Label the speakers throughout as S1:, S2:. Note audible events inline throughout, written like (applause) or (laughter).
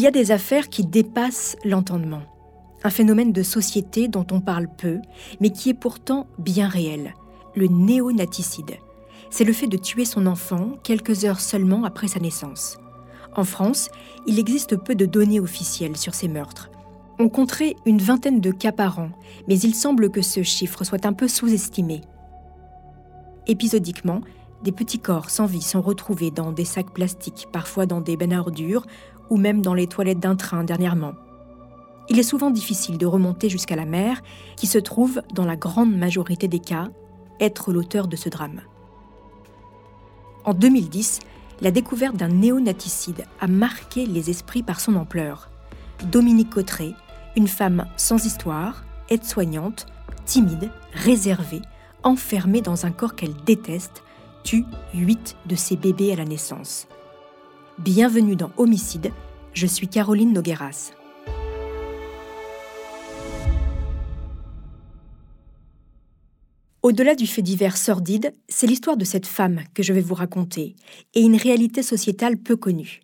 S1: Il y a des affaires qui dépassent l'entendement. Un phénomène de société dont on parle peu, mais qui est pourtant bien réel, le néonaticide. C'est le fait de tuer son enfant quelques heures seulement après sa naissance. En France, il existe peu de données officielles sur ces meurtres. On compterait une vingtaine de cas par an, mais il semble que ce chiffre soit un peu sous-estimé. Épisodiquement, des petits corps sans vie sont retrouvés dans des sacs plastiques, parfois dans des bennes à ordures ou même dans les toilettes d'un train dernièrement. Il est souvent difficile de remonter jusqu'à la mère, qui se trouve, dans la grande majorité des cas, être l'auteur de ce drame. En 2010, la découverte d'un néonaticide a marqué les esprits par son ampleur. Dominique Cotteret, une femme sans histoire, aide-soignante, timide, réservée, enfermée dans un corps qu'elle déteste, tue huit de ses bébés à la naissance. Bienvenue dans Homicide, je suis Caroline Nogueras. Au-delà du fait divers sordide, c'est l'histoire de cette femme que je vais vous raconter, et une réalité sociétale peu connue.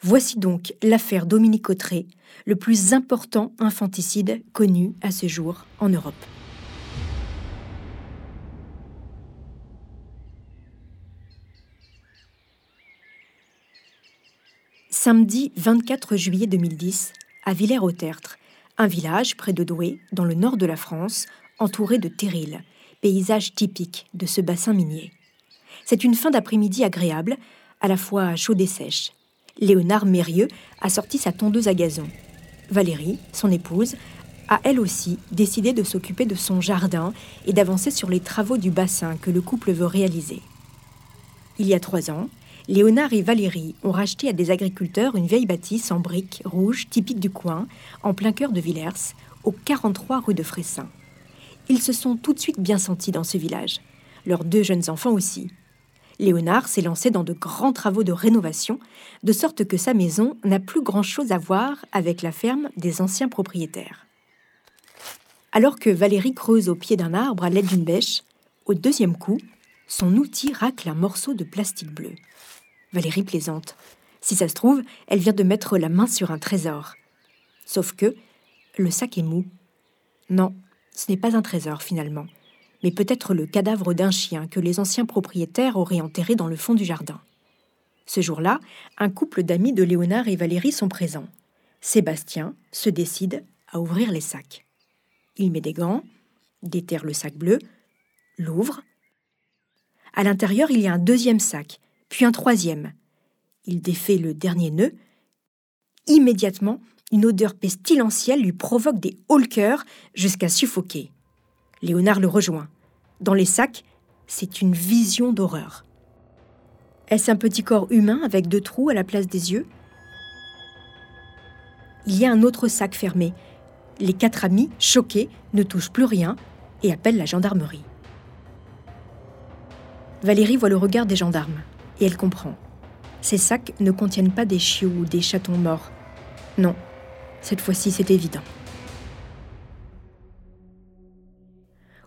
S1: Voici donc l'affaire Dominique Autré, le plus important infanticide connu à ce jour en Europe. Samedi 24 juillet 2010, à Villers-au-Tertre, un village près de Douai, dans le nord de la France, entouré de terrils, paysage typique de ce bassin minier. C'est une fin d'après-midi agréable, à la fois chaude et sèche. Léonard Mérieux a sorti sa tondeuse à gazon. Valérie, son épouse, a elle aussi décidé de s'occuper de son jardin et d'avancer sur les travaux du bassin que le couple veut réaliser. Il y a trois ans, Léonard et Valérie ont racheté à des agriculteurs une vieille bâtisse en briques rouges typique du coin, en plein cœur de Villers, au 43 rue de Fressin. Ils se sont tout de suite bien sentis dans ce village. Leurs deux jeunes enfants aussi. Léonard s'est lancé dans de grands travaux de rénovation, de sorte que sa maison n'a plus grand-chose à voir avec la ferme des anciens propriétaires. Alors que Valérie creuse au pied d'un arbre à l'aide d'une bêche, au deuxième coup, son outil racle un morceau de plastique bleu. Valérie plaisante. Si ça se trouve, elle vient de mettre la main sur un trésor. Sauf que le sac est mou. Non, ce n'est pas un trésor finalement, mais peut-être le cadavre d'un chien que les anciens propriétaires auraient enterré dans le fond du jardin. Ce jour-là, un couple d'amis de Léonard et Valérie sont présents. Sébastien se décide à ouvrir les sacs. Il met des gants, déterre le sac bleu, l'ouvre. À l'intérieur, il y a un deuxième sac puis un troisième. Il défait le dernier nœud. Immédiatement, une odeur pestilentielle lui provoque des hauts jusqu'à suffoquer. Léonard le rejoint. Dans les sacs, c'est une vision d'horreur. Est-ce un petit corps humain avec deux trous à la place des yeux? Il y a un autre sac fermé. Les quatre amis, choqués, ne touchent plus rien et appellent la gendarmerie. Valérie voit le regard des gendarmes et elle comprend. Ces sacs ne contiennent pas des chiots ou des chatons morts. Non, cette fois-ci c'est évident.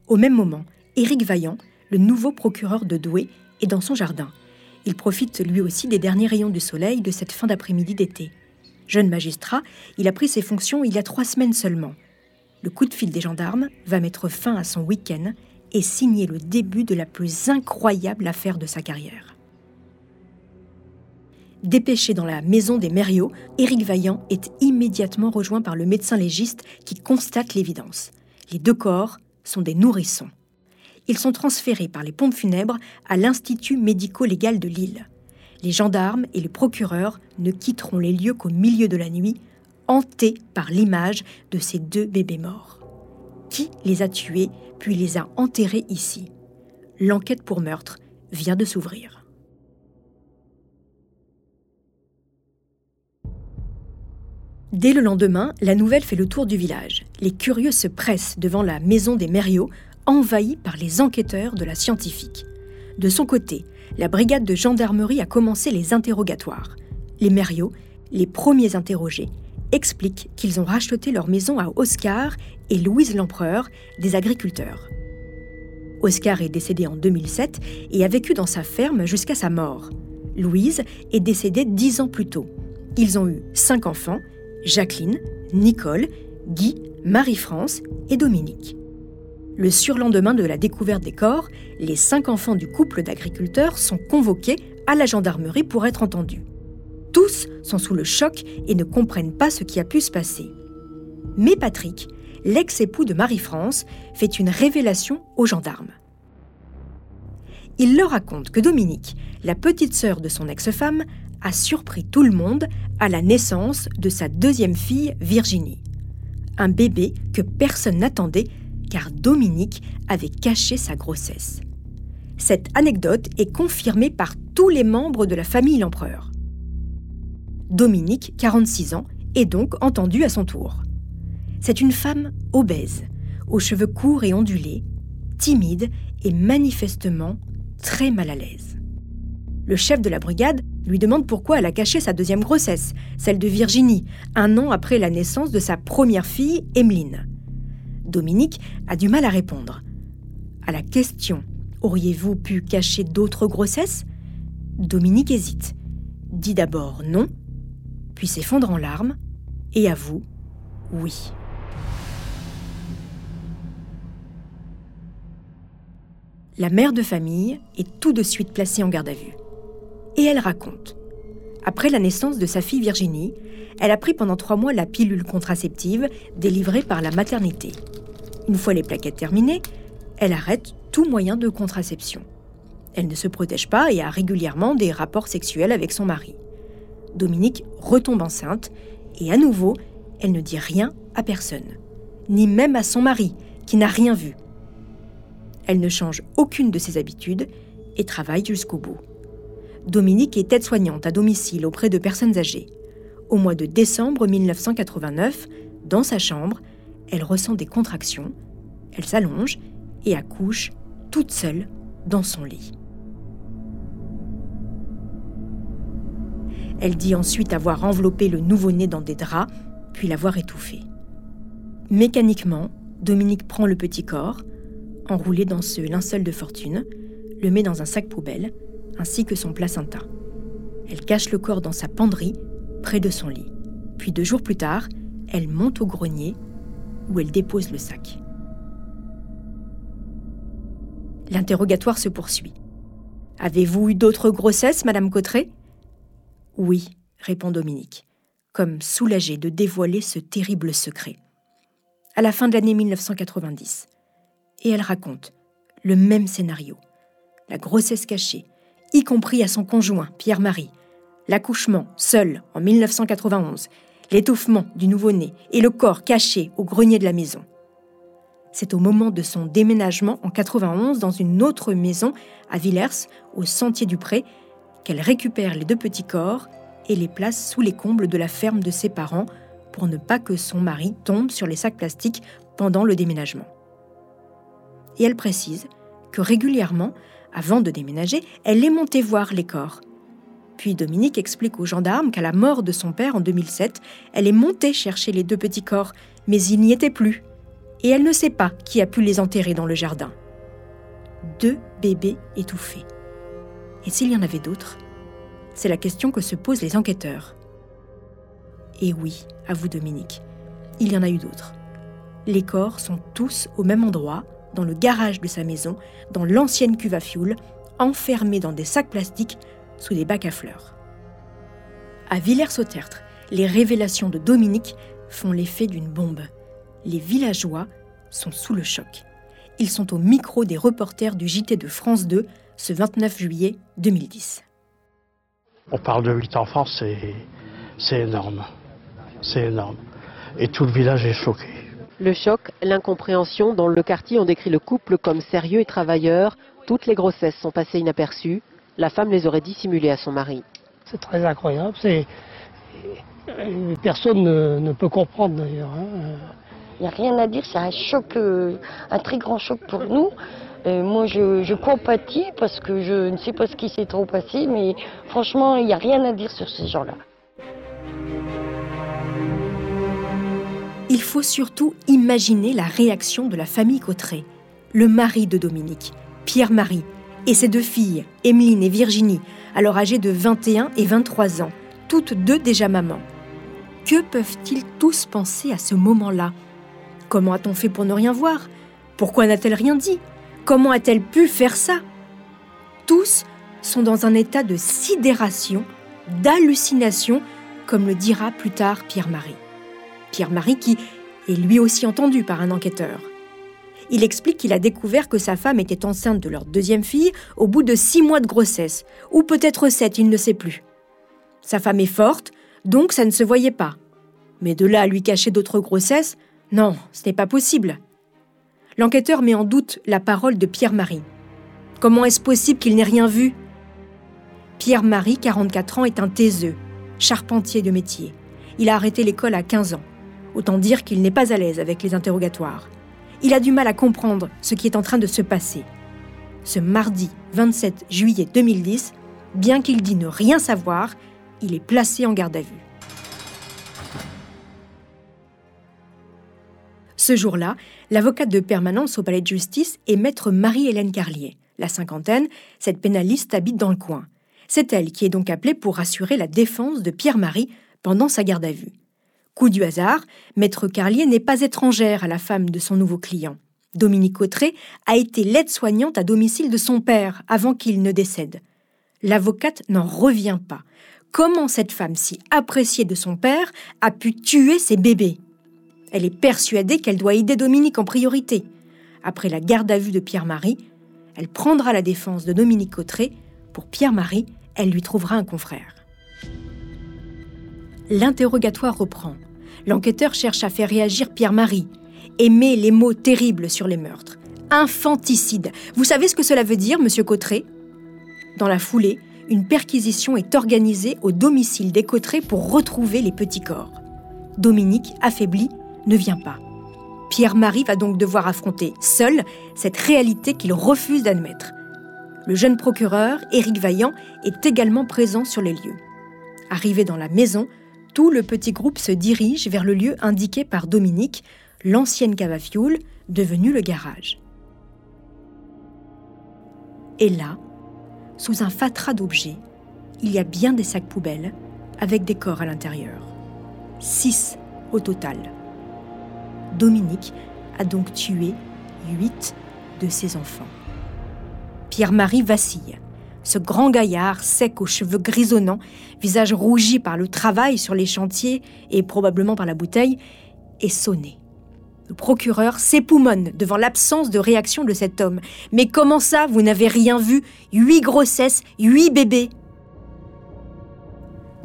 S1: Au même moment, Éric Vaillant, le nouveau procureur de Douai, est dans son jardin. Il profite lui aussi des derniers rayons du soleil de cette fin d'après-midi d'été. Jeune magistrat, il a pris ses fonctions il y a trois semaines seulement. Le coup de fil des gendarmes va mettre fin à son week-end et signer le début de la plus incroyable affaire de sa carrière. Dépêché dans la maison des Mériaux, Éric Vaillant est immédiatement rejoint par le médecin légiste qui constate l'évidence. Les deux corps sont des nourrissons. Ils sont transférés par les pompes funèbres à l'Institut médico-légal de Lille. Les gendarmes et le procureur ne quitteront les lieux qu'au milieu de la nuit, hantés par l'image de ces deux bébés morts. Qui les a tués puis les a enterrés ici L'enquête pour meurtre vient de s'ouvrir. Dès le lendemain, la nouvelle fait le tour du village. Les curieux se pressent devant la maison des Mériaux, envahie par les enquêteurs de la scientifique. De son côté, la brigade de gendarmerie a commencé les interrogatoires. Les Mériaux, les premiers interrogés, expliquent qu'ils ont racheté leur maison à Oscar et Louise Lempereur, des agriculteurs. Oscar est décédé en 2007 et a vécu dans sa ferme jusqu'à sa mort. Louise est décédée dix ans plus tôt. Ils ont eu cinq enfants, Jacqueline, Nicole, Guy, Marie-France et Dominique. Le surlendemain de la découverte des corps, les cinq enfants du couple d'agriculteurs sont convoqués à la gendarmerie pour être entendus. Tous sont sous le choc et ne comprennent pas ce qui a pu se passer. Mais Patrick, l'ex-époux de Marie-France, fait une révélation aux gendarmes. Il leur raconte que Dominique, la petite sœur de son ex-femme, a surpris tout le monde à la naissance de sa deuxième fille, Virginie. Un bébé que personne n'attendait car Dominique avait caché sa grossesse. Cette anecdote est confirmée par tous les membres de la famille L'Empereur. Dominique, 46 ans, est donc entendue à son tour. C'est une femme obèse, aux cheveux courts et ondulés, timide et manifestement très mal à l'aise. Le chef de la brigade lui demande pourquoi elle a caché sa deuxième grossesse, celle de Virginie, un an après la naissance de sa première fille, Emmeline. Dominique a du mal à répondre. À la question Auriez-vous pu cacher d'autres grossesses? Dominique hésite, dit d'abord non, puis s'effondre en larmes et avoue oui. La mère de famille est tout de suite placée en garde à vue. Et elle raconte. Après la naissance de sa fille Virginie, elle a pris pendant trois mois la pilule contraceptive délivrée par la maternité. Une fois les plaquettes terminées, elle arrête tout moyen de contraception. Elle ne se protège pas et a régulièrement des rapports sexuels avec son mari. Dominique retombe enceinte et à nouveau, elle ne dit rien à personne, ni même à son mari, qui n'a rien vu. Elle ne change aucune de ses habitudes et travaille jusqu'au bout. Dominique est aide-soignante à domicile auprès de personnes âgées. Au mois de décembre 1989, dans sa chambre, elle ressent des contractions, elle s'allonge et accouche toute seule dans son lit. Elle dit ensuite avoir enveloppé le nouveau-né dans des draps, puis l'avoir étouffé. Mécaniquement, Dominique prend le petit corps, enroulé dans ce linceul de fortune, le met dans un sac poubelle, ainsi que son placenta. Elle cache le corps dans sa penderie, près de son lit. Puis deux jours plus tard, elle monte au grenier où elle dépose le sac. L'interrogatoire se poursuit. Avez-vous eu d'autres grossesses, Madame Cotteret Oui, répond Dominique, comme soulagée de dévoiler ce terrible secret. À la fin de l'année 1990. Et elle raconte le même scénario. La grossesse cachée, y compris à son conjoint, Pierre-Marie. L'accouchement, seul, en 1991, l'étouffement du nouveau-né et le corps caché au grenier de la maison. C'est au moment de son déménagement en 91 dans une autre maison à Villers, au Sentier du Pré, qu'elle récupère les deux petits corps et les place sous les combles de la ferme de ses parents pour ne pas que son mari tombe sur les sacs plastiques pendant le déménagement. Et elle précise que régulièrement, avant de déménager, elle est montée voir les corps puis Dominique explique aux gendarmes qu'à la mort de son père en 2007, elle est montée chercher les deux petits corps, mais il n'y était plus. Et elle ne sait pas qui a pu les enterrer dans le jardin. Deux bébés étouffés. Et s'il y en avait d'autres C'est la question que se posent les enquêteurs. Et oui, avoue Dominique, il y en a eu d'autres. Les corps sont tous au même endroit, dans le garage de sa maison, dans l'ancienne cuve à fioul, enfermés dans des sacs plastiques sous des bacs à fleurs. À Villers-Sautertre, les révélations de Dominique font l'effet d'une bombe. Les villageois sont sous le choc. Ils sont au micro des reporters du JT de France 2 ce 29 juillet 2010.
S2: On parle de huit enfants, c'est énorme. C'est énorme. Et tout le village est choqué.
S3: Le choc, l'incompréhension. Dans le quartier, on décrit le couple comme sérieux et travailleur. Toutes les grossesses sont passées inaperçues la femme les aurait dissimulées à son mari.
S4: C'est très incroyable. C'est personne ne, peut comprendre d'ailleurs. Hein.
S5: Il n'y a rien à dire, c'est un choc, euh, un très grand choc pour nous. Moi, je, compatis parce que je ne sais pas ce qui s'est trop passé, mais franchement, il n'y a rien à dire sur ces gens-là.
S1: Il faut surtout imaginer la réaction de la famille Cotteret, le mari de Dominique, Pierre-Marie, et ses deux filles, Emeline et Virginie, alors âgées de 21 et 23 ans, toutes deux déjà mamans. Que peuvent-ils tous penser à ce moment-là? Comment a-t-on fait pour ne rien voir? Pourquoi n'a-t-elle rien dit? Comment a-t-elle pu faire ça? Tous sont dans un état de sidération, d'hallucination, comme le dira plus tard Pierre-Marie. Pierre-Marie qui est lui aussi entendu par un enquêteur. Il explique qu'il a découvert que sa femme était enceinte de leur deuxième fille au bout de six mois de grossesse, ou peut-être sept, il ne sait plus. Sa femme est forte, donc ça ne se voyait pas. Mais de là à lui cacher d'autres grossesses, non, ce n'est pas possible. L'enquêteur met en doute la parole de Pierre-Marie. Comment est-ce possible qu'il n'ait rien vu? Pierre-Marie, 44 ans, est un taiseux, charpentier de métier. Il a arrêté l'école à 15 ans. Autant dire qu'il n'est pas à l'aise avec les interrogatoires. Il a du mal à comprendre ce qui est en train de se passer. Ce mardi 27 juillet 2010, bien qu'il dit ne rien savoir, il est placé en garde à vue. Ce jour-là, l'avocate de permanence au palais de justice est maître Marie-Hélène Carlier. La cinquantaine, cette pénaliste habite dans le coin. C'est elle qui est donc appelée pour assurer la défense de Pierre-Marie pendant sa garde à vue. Coup du hasard, maître Carlier n'est pas étrangère à la femme de son nouveau client. Dominique Autré a été l'aide-soignante à domicile de son père avant qu'il ne décède. L'avocate n'en revient pas. Comment cette femme si appréciée de son père a pu tuer ses bébés? Elle est persuadée qu'elle doit aider Dominique en priorité. Après la garde à vue de Pierre-Marie, elle prendra la défense de Dominique Autré. Pour Pierre-Marie, elle lui trouvera un confrère. L'interrogatoire reprend. L'enquêteur cherche à faire réagir Pierre-Marie et les mots terribles sur les meurtres. Infanticide. Vous savez ce que cela veut dire, monsieur Cotteret Dans la foulée, une perquisition est organisée au domicile des Cotterets pour retrouver les petits corps. Dominique, affaibli, ne vient pas. Pierre-Marie va donc devoir affronter seul cette réalité qu'il refuse d'admettre. Le jeune procureur, Éric Vaillant, est également présent sur les lieux. Arrivé dans la maison, tout le petit groupe se dirige vers le lieu indiqué par Dominique, l'ancienne cave à fioul, devenue le garage. Et là, sous un fatras d'objets, il y a bien des sacs poubelles avec des corps à l'intérieur. Six au total. Dominique a donc tué huit de ses enfants. Pierre-Marie vacille. Ce grand gaillard, sec aux cheveux grisonnants, visage rougi par le travail sur les chantiers et probablement par la bouteille, est sonné. Le procureur s'époumonne devant l'absence de réaction de cet homme. Mais comment ça, vous n'avez rien vu? Huit grossesses, huit bébés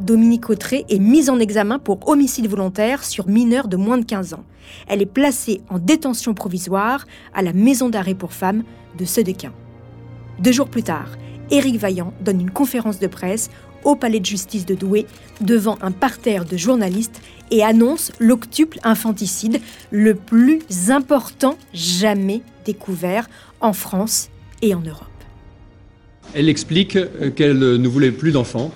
S1: Dominique Autré est mise en examen pour homicide volontaire sur mineur de moins de 15 ans. Elle est placée en détention provisoire à la maison d'arrêt pour femmes de Sedequin. Deux jours plus tard, Éric Vaillant donne une conférence de presse au palais de justice de Douai devant un parterre de journalistes et annonce l'octuple infanticide le plus important jamais découvert en France et en Europe.
S6: Elle explique euh, qu'elle ne voulait plus d'enfants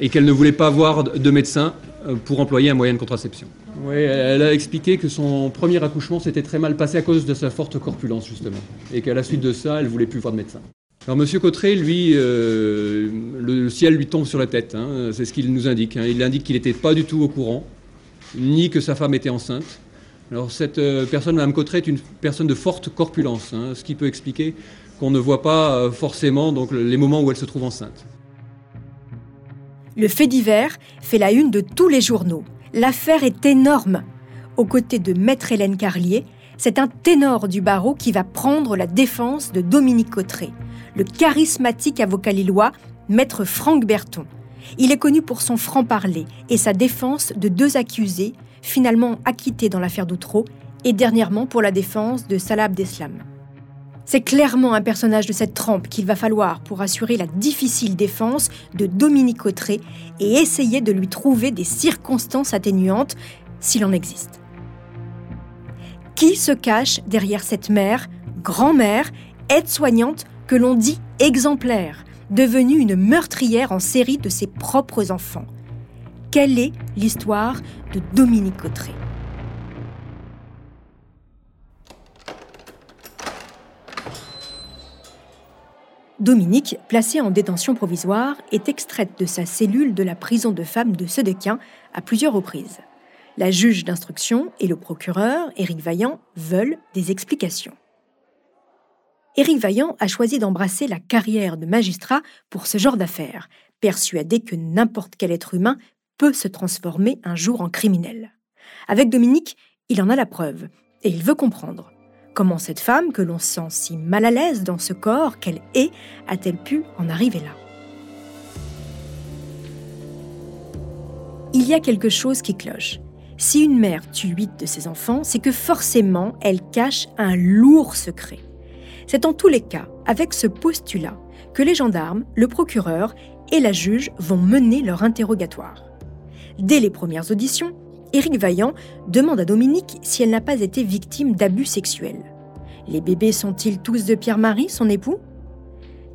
S6: et qu'elle ne voulait pas avoir de médecin euh, pour employer un moyen de contraception. Oui, elle a expliqué que son premier accouchement s'était très mal passé à cause de sa forte corpulence, justement, et qu'à la suite de ça, elle voulait plus voir de médecin. Alors Monsieur Cotteret, lui, euh, le ciel lui tombe sur la tête, hein, c'est ce qu'il nous indique. Hein. Il indique qu'il n'était pas du tout au courant, ni que sa femme était enceinte. Alors cette euh, personne, Mme Cotteret, est une personne de forte corpulence, hein, ce qui peut expliquer qu'on ne voit pas forcément donc, les moments où elle se trouve enceinte.
S1: Le fait divers fait la une de tous les journaux. L'affaire est énorme. Aux côtés de Maître Hélène Carlier, c'est un ténor du barreau qui va prendre la défense de Dominique Cotteret, le charismatique avocat lillois, Maître Franck Berton. Il est connu pour son franc-parler et sa défense de deux accusés, finalement acquittés dans l'affaire d'Outreau, et dernièrement pour la défense de Salah Abdeslam. C'est clairement un personnage de cette trempe qu'il va falloir pour assurer la difficile défense de Dominique Autré et essayer de lui trouver des circonstances atténuantes s'il en existe. Qui se cache derrière cette mère, grand-mère, aide-soignante que l'on dit exemplaire, devenue une meurtrière en série de ses propres enfants? Quelle est l'histoire de Dominique Autré? Dominique, placée en détention provisoire, est extraite de sa cellule de la prison de femmes de Sedequin à plusieurs reprises. La juge d'instruction et le procureur, Éric Vaillant, veulent des explications. Éric Vaillant a choisi d'embrasser la carrière de magistrat pour ce genre d'affaires, persuadé que n'importe quel être humain peut se transformer un jour en criminel. Avec Dominique, il en a la preuve, et il veut comprendre. Comment cette femme, que l'on sent si mal à l'aise dans ce corps qu'elle est, a-t-elle pu en arriver là Il y a quelque chose qui cloche. Si une mère tue huit de ses enfants, c'est que forcément elle cache un lourd secret. C'est en tous les cas avec ce postulat que les gendarmes, le procureur et la juge vont mener leur interrogatoire. Dès les premières auditions, Éric Vaillant demande à Dominique si elle n'a pas été victime d'abus sexuels. Les bébés sont-ils tous de Pierre-Marie, son époux?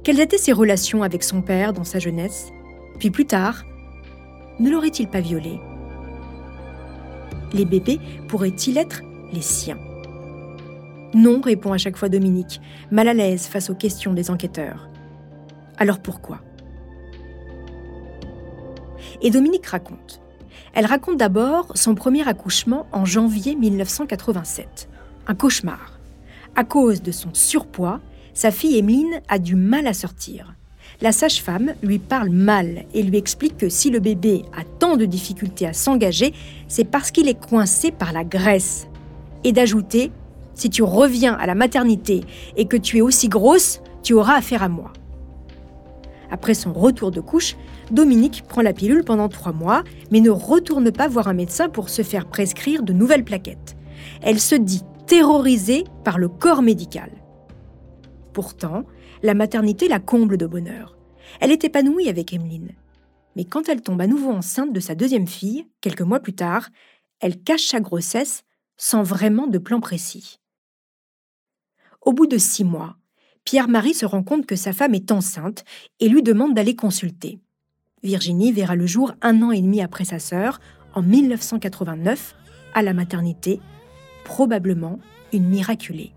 S1: Quelles étaient ses relations avec son père dans sa jeunesse? Puis plus tard, ne l'aurait-il pas violé? Les bébés pourraient-ils être les siens? Non, répond à chaque fois Dominique, mal à l'aise face aux questions des enquêteurs. Alors pourquoi? Et Dominique raconte. Elle raconte d'abord son premier accouchement en janvier 1987. Un cauchemar. À cause de son surpoids, sa fille Emeline a du mal à sortir. La sage-femme lui parle mal et lui explique que si le bébé a tant de difficultés à s'engager, c'est parce qu'il est coincé par la graisse. Et d'ajouter, si tu reviens à la maternité et que tu es aussi grosse, tu auras affaire à moi. Après son retour de couche, Dominique prend la pilule pendant trois mois, mais ne retourne pas voir un médecin pour se faire prescrire de nouvelles plaquettes. Elle se dit terrorisée par le corps médical. Pourtant, la maternité la comble de bonheur. Elle est épanouie avec Emeline. Mais quand elle tombe à nouveau enceinte de sa deuxième fille, quelques mois plus tard, elle cache sa grossesse sans vraiment de plan précis. Au bout de six mois, Pierre-Marie se rend compte que sa femme est enceinte et lui demande d'aller consulter. Virginie verra le jour un an et demi après sa sœur, en 1989, à la maternité, probablement une miraculée.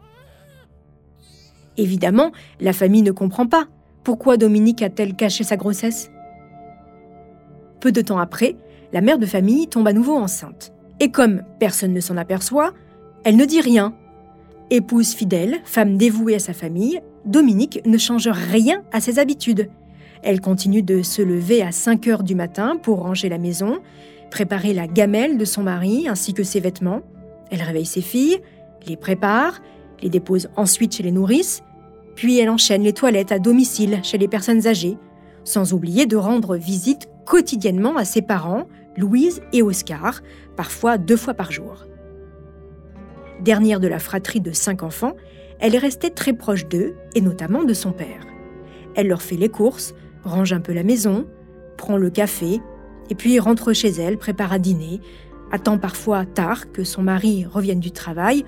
S1: Évidemment, la famille ne comprend pas. Pourquoi Dominique a-t-elle caché sa grossesse? Peu de temps après, la mère de famille tombe à nouveau enceinte. Et comme personne ne s'en aperçoit, elle ne dit rien. Épouse fidèle, femme dévouée à sa famille, Dominique ne change rien à ses habitudes. Elle continue de se lever à 5 heures du matin pour ranger la maison, préparer la gamelle de son mari ainsi que ses vêtements. Elle réveille ses filles, les prépare, les dépose ensuite chez les nourrices, puis elle enchaîne les toilettes à domicile chez les personnes âgées, sans oublier de rendre visite quotidiennement à ses parents, Louise et Oscar, parfois deux fois par jour. Dernière de la fratrie de cinq enfants, elle est restée très proche d'eux, et notamment de son père. Elle leur fait les courses, range un peu la maison, prend le café, et puis rentre chez elle, prépare à dîner, attend parfois tard que son mari revienne du travail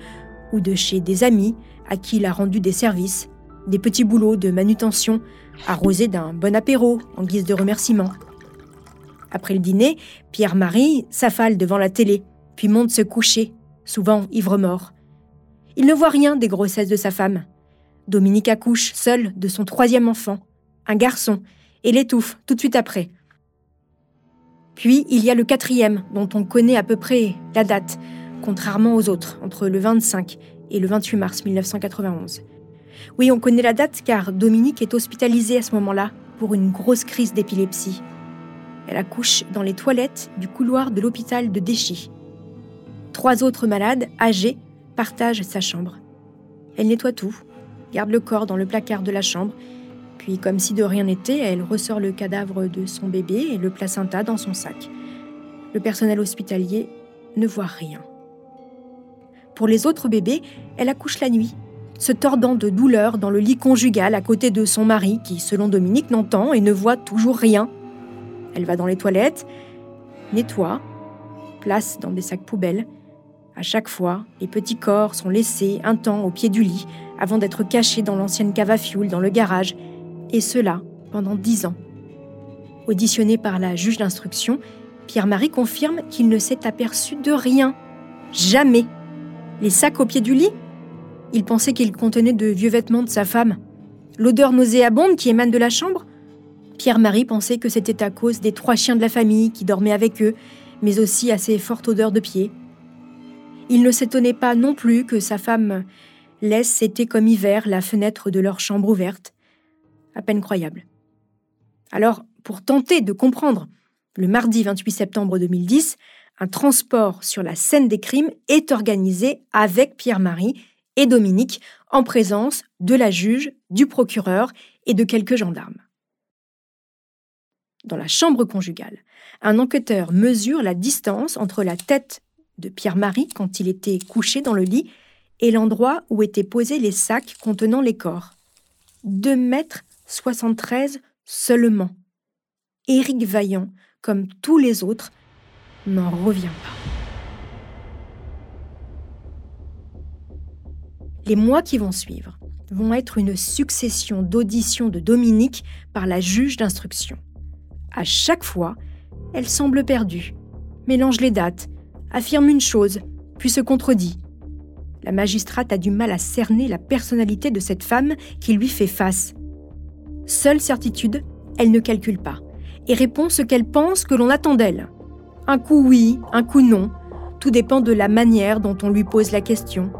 S1: ou de chez des amis à qui il a rendu des services, des petits boulots de manutention, arrosés d'un bon apéro en guise de remerciement. Après le dîner, Pierre-Marie s'affale devant la télé, puis monte se coucher, souvent ivre-mort. Il ne voit rien des grossesses de sa femme. Dominique accouche, seule, de son troisième enfant, un garçon, et l'étouffe tout de suite après. Puis il y a le quatrième, dont on connaît à peu près la date, contrairement aux autres, entre le 25 et le 28 mars 1991. Oui, on connaît la date car Dominique est hospitalisée à ce moment-là pour une grosse crise d'épilepsie. Elle accouche dans les toilettes du couloir de l'hôpital de Déchy. Trois autres malades, âgés, partage sa chambre. Elle nettoie tout, garde le corps dans le placard de la chambre, puis comme si de rien n'était, elle ressort le cadavre de son bébé et le placenta dans son sac. Le personnel hospitalier ne voit rien. Pour les autres bébés, elle accouche la nuit, se tordant de douleur dans le lit conjugal à côté de son mari qui, selon Dominique, n'entend et ne voit toujours rien. Elle va dans les toilettes, nettoie, place dans des sacs poubelles, à chaque fois, les petits corps sont laissés un temps au pied du lit avant d'être cachés dans l'ancienne cave à fioul dans le garage, et cela pendant dix ans. Auditionné par la juge d'instruction, Pierre-Marie confirme qu'il ne s'est aperçu de rien. Jamais. Les sacs au pied du lit? Il pensait qu'ils contenaient de vieux vêtements de sa femme. L'odeur nauséabonde qui émane de la chambre? Pierre-Marie pensait que c'était à cause des trois chiens de la famille qui dormaient avec eux, mais aussi à ses fortes odeurs de pied. Il ne s'étonnait pas non plus que sa femme laisse été comme hiver la fenêtre de leur chambre ouverte. À peine croyable. Alors, pour tenter de comprendre, le mardi 28 septembre 2010, un transport sur la scène des crimes est organisé avec Pierre-Marie et Dominique en présence de la juge, du procureur et de quelques gendarmes. Dans la chambre conjugale, un enquêteur mesure la distance entre la tête de Pierre-Marie quand il était couché dans le lit et l'endroit où étaient posés les sacs contenant les corps. 2 mètres 73 seulement. Éric Vaillant, comme tous les autres, n'en revient pas. Les mois qui vont suivre vont être une succession d'auditions de Dominique par la juge d'instruction. À chaque fois, elle semble perdue, mélange les dates, affirme une chose, puis se contredit. La magistrate a du mal à cerner la personnalité de cette femme qui lui fait face. Seule certitude, elle ne calcule pas et répond ce qu'elle pense que l'on attend d'elle. Un coup oui, un coup non, tout dépend de la manière dont on lui pose la question.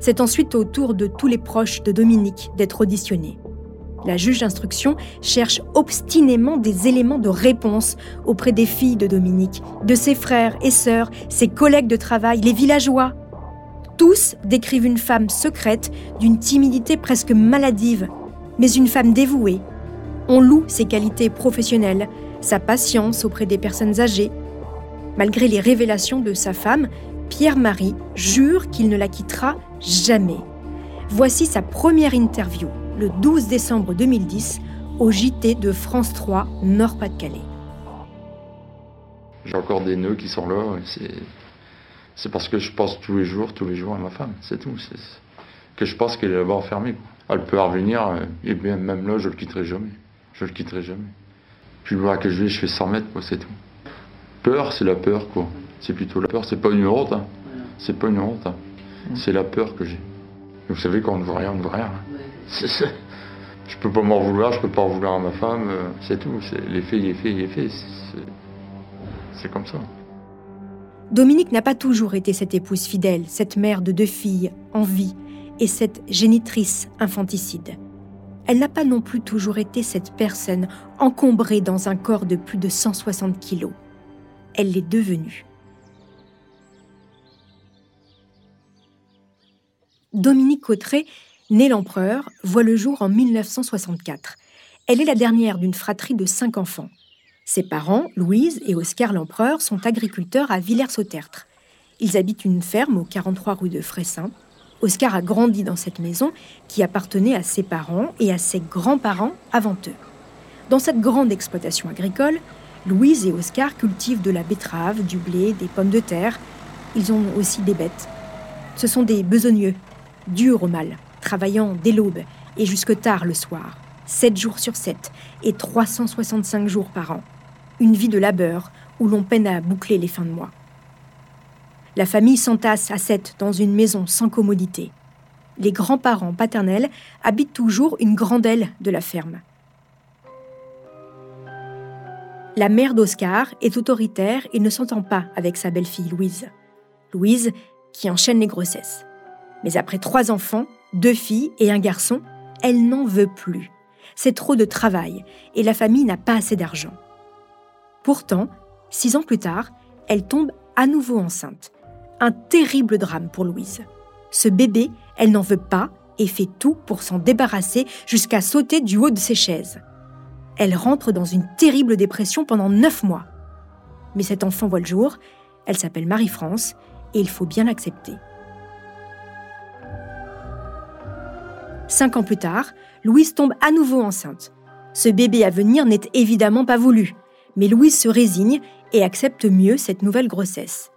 S1: C'est ensuite au tour de tous les proches de Dominique d'être auditionnés. La juge d'instruction cherche obstinément des éléments de réponse auprès des filles de Dominique, de ses frères et sœurs, ses collègues de travail, les villageois. Tous décrivent une femme secrète, d'une timidité presque maladive, mais une femme dévouée. On loue ses qualités professionnelles, sa patience auprès des personnes âgées. Malgré les révélations de sa femme, Pierre-Marie jure qu'il ne la quittera jamais. Voici sa première interview le 12 décembre 2010 au JT de France 3 Nord-Pas-de-Calais.
S7: J'ai encore des nœuds qui sont là. C'est parce que je pense tous les jours, tous les jours à ma femme, c'est tout. Que je pense qu'elle est là-bas enfermée. Elle peut revenir, euh, et bien même là, je le quitterai jamais. Je le quitterai jamais. Plus loin que je vais, je fais 100 mètres, quoi, c'est tout. Peur, c'est la peur, quoi. C'est plutôt la peur, c'est pas une honte. Hein. C'est pas une honte. Hein. C'est la peur que j'ai. Vous savez, quand on ne voit rien, on ne voit rien. Hein. (laughs) Je peux pas m'en vouloir, je peux pas en vouloir à ma femme, euh, c'est tout. L'effet, il est fait, il est fait. C'est comme ça.
S1: Dominique n'a pas toujours été cette épouse fidèle, cette mère de deux filles en vie et cette génitrice infanticide. Elle n'a pas non plus toujours été cette personne encombrée dans un corps de plus de 160 kilos. Elle l'est devenue. Dominique Cotteret née l'empereur, voit le jour en 1964. Elle est la dernière d'une fratrie de cinq enfants. Ses parents, Louise et Oscar l'empereur, sont agriculteurs à Villers-au-Tertre. Ils habitent une ferme au 43 rue de Fressin. Oscar a grandi dans cette maison qui appartenait à ses parents et à ses grands-parents avant eux. Dans cette grande exploitation agricole, Louise et Oscar cultivent de la betterave, du blé, des pommes de terre. Ils ont aussi des bêtes. Ce sont des besogneux, durs au mal travaillant dès l'aube et jusque tard le soir, 7 jours sur 7 et 365 jours par an. Une vie de labeur où l'on peine à boucler les fins de mois. La famille s'entasse à 7 dans une maison sans commodité. Les grands-parents paternels habitent toujours une grande aile de la ferme. La mère d'Oscar est autoritaire et ne s'entend pas avec sa belle-fille Louise. Louise qui enchaîne les grossesses. Mais après trois enfants, deux filles et un garçon, elle n'en veut plus. C'est trop de travail et la famille n'a pas assez d'argent. Pourtant, six ans plus tard, elle tombe à nouveau enceinte. Un terrible drame pour Louise. Ce bébé, elle n'en veut pas et fait tout pour s'en débarrasser jusqu'à sauter du haut de ses chaises. Elle rentre dans une terrible dépression pendant neuf mois. Mais cet enfant voit le jour, elle s'appelle Marie-France et il faut bien l'accepter. Cinq ans plus tard, Louise tombe à nouveau enceinte. Ce bébé à venir n'est évidemment pas voulu, mais Louise se résigne et accepte mieux cette nouvelle grossesse.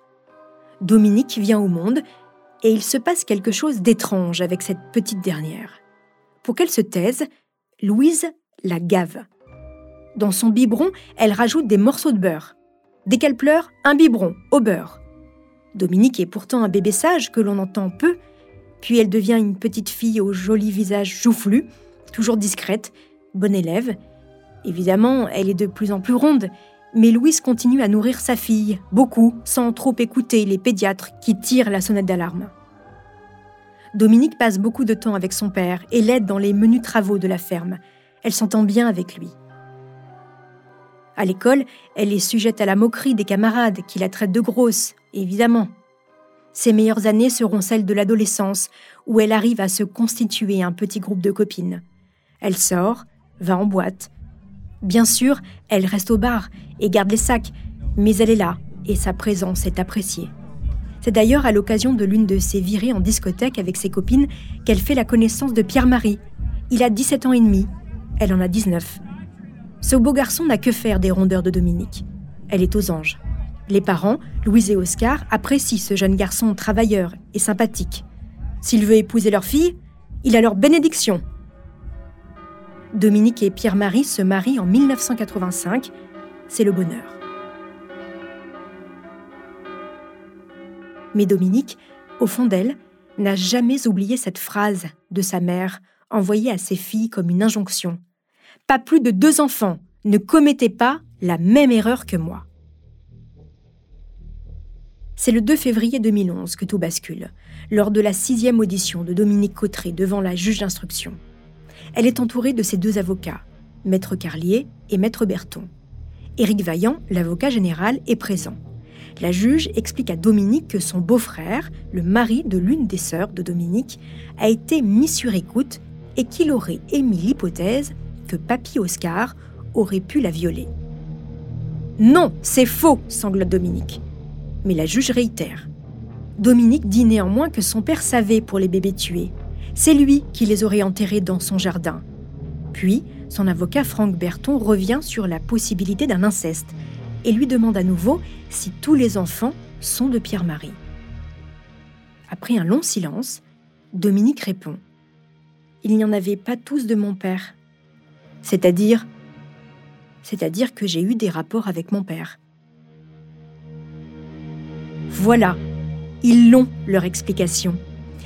S1: Dominique vient au monde et il se passe quelque chose d'étrange avec cette petite dernière. Pour qu'elle se taise, Louise la gave. Dans son biberon, elle rajoute des morceaux de beurre. Dès qu'elle pleure, un biberon au beurre. Dominique est pourtant un bébé sage que l'on entend peu puis elle devient une petite fille au joli visage joufflu, toujours discrète, bonne élève. Évidemment, elle est de plus en plus ronde, mais Louise continue à nourrir sa fille, beaucoup, sans trop écouter les pédiatres qui tirent la sonnette d'alarme. Dominique passe beaucoup de temps avec son père et l'aide dans les menus travaux de la ferme. Elle s'entend bien avec lui. À l'école, elle est sujette à la moquerie des camarades qui la traitent de grosse, évidemment. Ses meilleures années seront celles de l'adolescence, où elle arrive à se constituer un petit groupe de copines. Elle sort, va en boîte. Bien sûr, elle reste au bar et garde les sacs, mais elle est là et sa présence est appréciée. C'est d'ailleurs à l'occasion de l'une de ses virées en discothèque avec ses copines qu'elle fait la connaissance de Pierre-Marie. Il a 17 ans et demi, elle en a 19. Ce beau garçon n'a que faire des rondeurs de Dominique. Elle est aux anges. Les parents, Louise et Oscar, apprécient ce jeune garçon travailleur et sympathique. S'il veut épouser leur fille, il a leur bénédiction. Dominique et Pierre-Marie se marient en 1985. C'est le bonheur. Mais Dominique, au fond d'elle, n'a jamais oublié cette phrase de sa mère, envoyée à ses filles comme une injonction. Pas plus de deux enfants, ne commettez pas la même erreur que moi. C'est le 2 février 2011 que tout bascule, lors de la sixième audition de Dominique Cotteret devant la juge d'instruction. Elle est entourée de ses deux avocats, Maître Carlier et Maître Berton. Éric Vaillant, l'avocat général, est présent. La juge explique à Dominique que son beau-frère, le mari de l'une des sœurs de Dominique, a été mis sur écoute et qu'il aurait émis l'hypothèse que Papy Oscar aurait pu la violer. Non, c'est faux, sanglote Dominique. Mais la juge réitère. Dominique dit néanmoins que son père savait pour les bébés tués. C'est lui qui les aurait enterrés dans son jardin. Puis, son avocat Franck Berton revient sur la possibilité d'un inceste et lui demande à nouveau si tous les enfants sont de Pierre-Marie. Après un long silence, Dominique répond Il n'y en avait pas tous de mon père. C'est-à-dire C'est-à-dire que j'ai eu des rapports avec mon père. Voilà, ils l'ont, leur explication.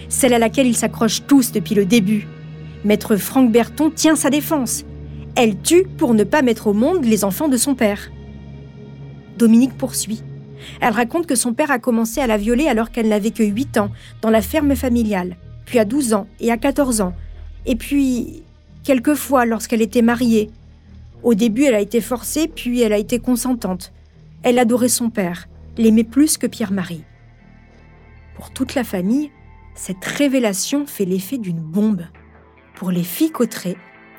S1: Celle à laquelle ils s'accrochent tous depuis le début. Maître Franck Berton tient sa défense. Elle tue pour ne pas mettre au monde les enfants de son père. Dominique poursuit. Elle raconte que son père a commencé à la violer alors qu'elle n'avait que 8 ans, dans la ferme familiale, puis à 12 ans et à 14 ans, et puis quelquefois lorsqu'elle était mariée. Au début, elle a été forcée, puis elle a été consentante. Elle adorait son père, l'aimait plus que Pierre-Marie. Pour toute la famille, cette révélation fait l'effet d'une bombe. Pour les filles Cotteret,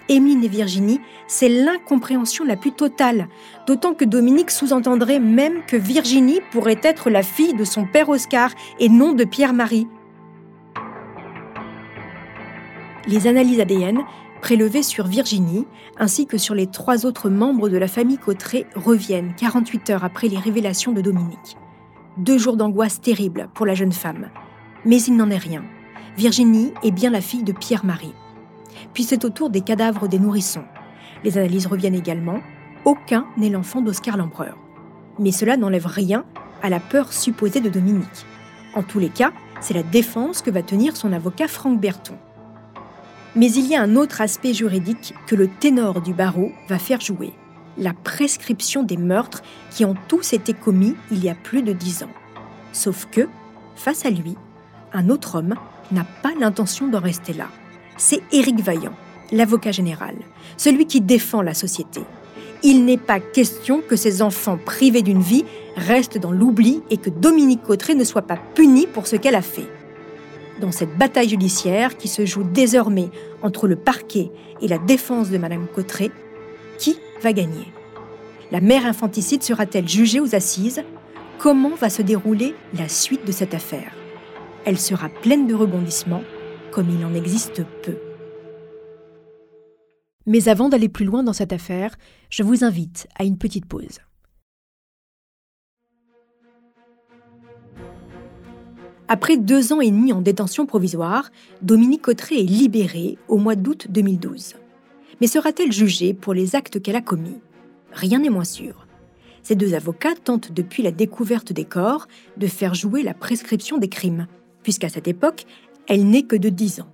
S1: Émile et Virginie, c'est l'incompréhension la plus totale, d'autant que Dominique sous-entendrait même que Virginie pourrait être la fille de son père Oscar et non de Pierre-Marie. Les analyses ADN prélevées sur Virginie, ainsi que sur les trois autres membres de la famille Cotteret, reviennent 48 heures après les révélations de Dominique. Deux jours d'angoisse terrible pour la jeune femme. Mais il n'en est rien. Virginie est bien la fille de Pierre-Marie puis c'est au tour des cadavres des nourrissons. Les analyses reviennent également. Aucun n'est l'enfant d'Oscar l'Empereur. Mais cela n'enlève rien à la peur supposée de Dominique. En tous les cas, c'est la défense que va tenir son avocat Franck Berton. Mais il y a un autre aspect juridique que le ténor du barreau va faire jouer la prescription des meurtres qui ont tous été commis il y a plus de dix ans. Sauf que, face à lui, un autre homme n'a pas l'intention d'en rester là c'est Éric Vaillant, l'avocat général, celui qui défend la société. Il n'est pas question que ces enfants privés d'une vie restent dans l'oubli et que Dominique Cotteret ne soit pas punie pour ce qu'elle a fait. Dans cette bataille judiciaire qui se joue désormais entre le parquet et la défense de Madame Cotteret, qui va gagner? La mère infanticide sera-t-elle jugée aux assises? Comment va se dérouler la suite de cette affaire? Elle sera pleine de rebondissements comme il en existe peu. Mais avant d'aller plus loin dans cette affaire, je vous invite à une petite pause. Après deux ans et demi en détention provisoire, Dominique Cotteret est libérée au mois d'août 2012. Mais sera-t-elle jugée pour les actes qu'elle a commis? Rien n'est moins sûr. Ces deux avocats tentent depuis la découverte des corps de faire jouer la prescription des crimes, puisqu'à cette époque, elle n'est que de 10 ans.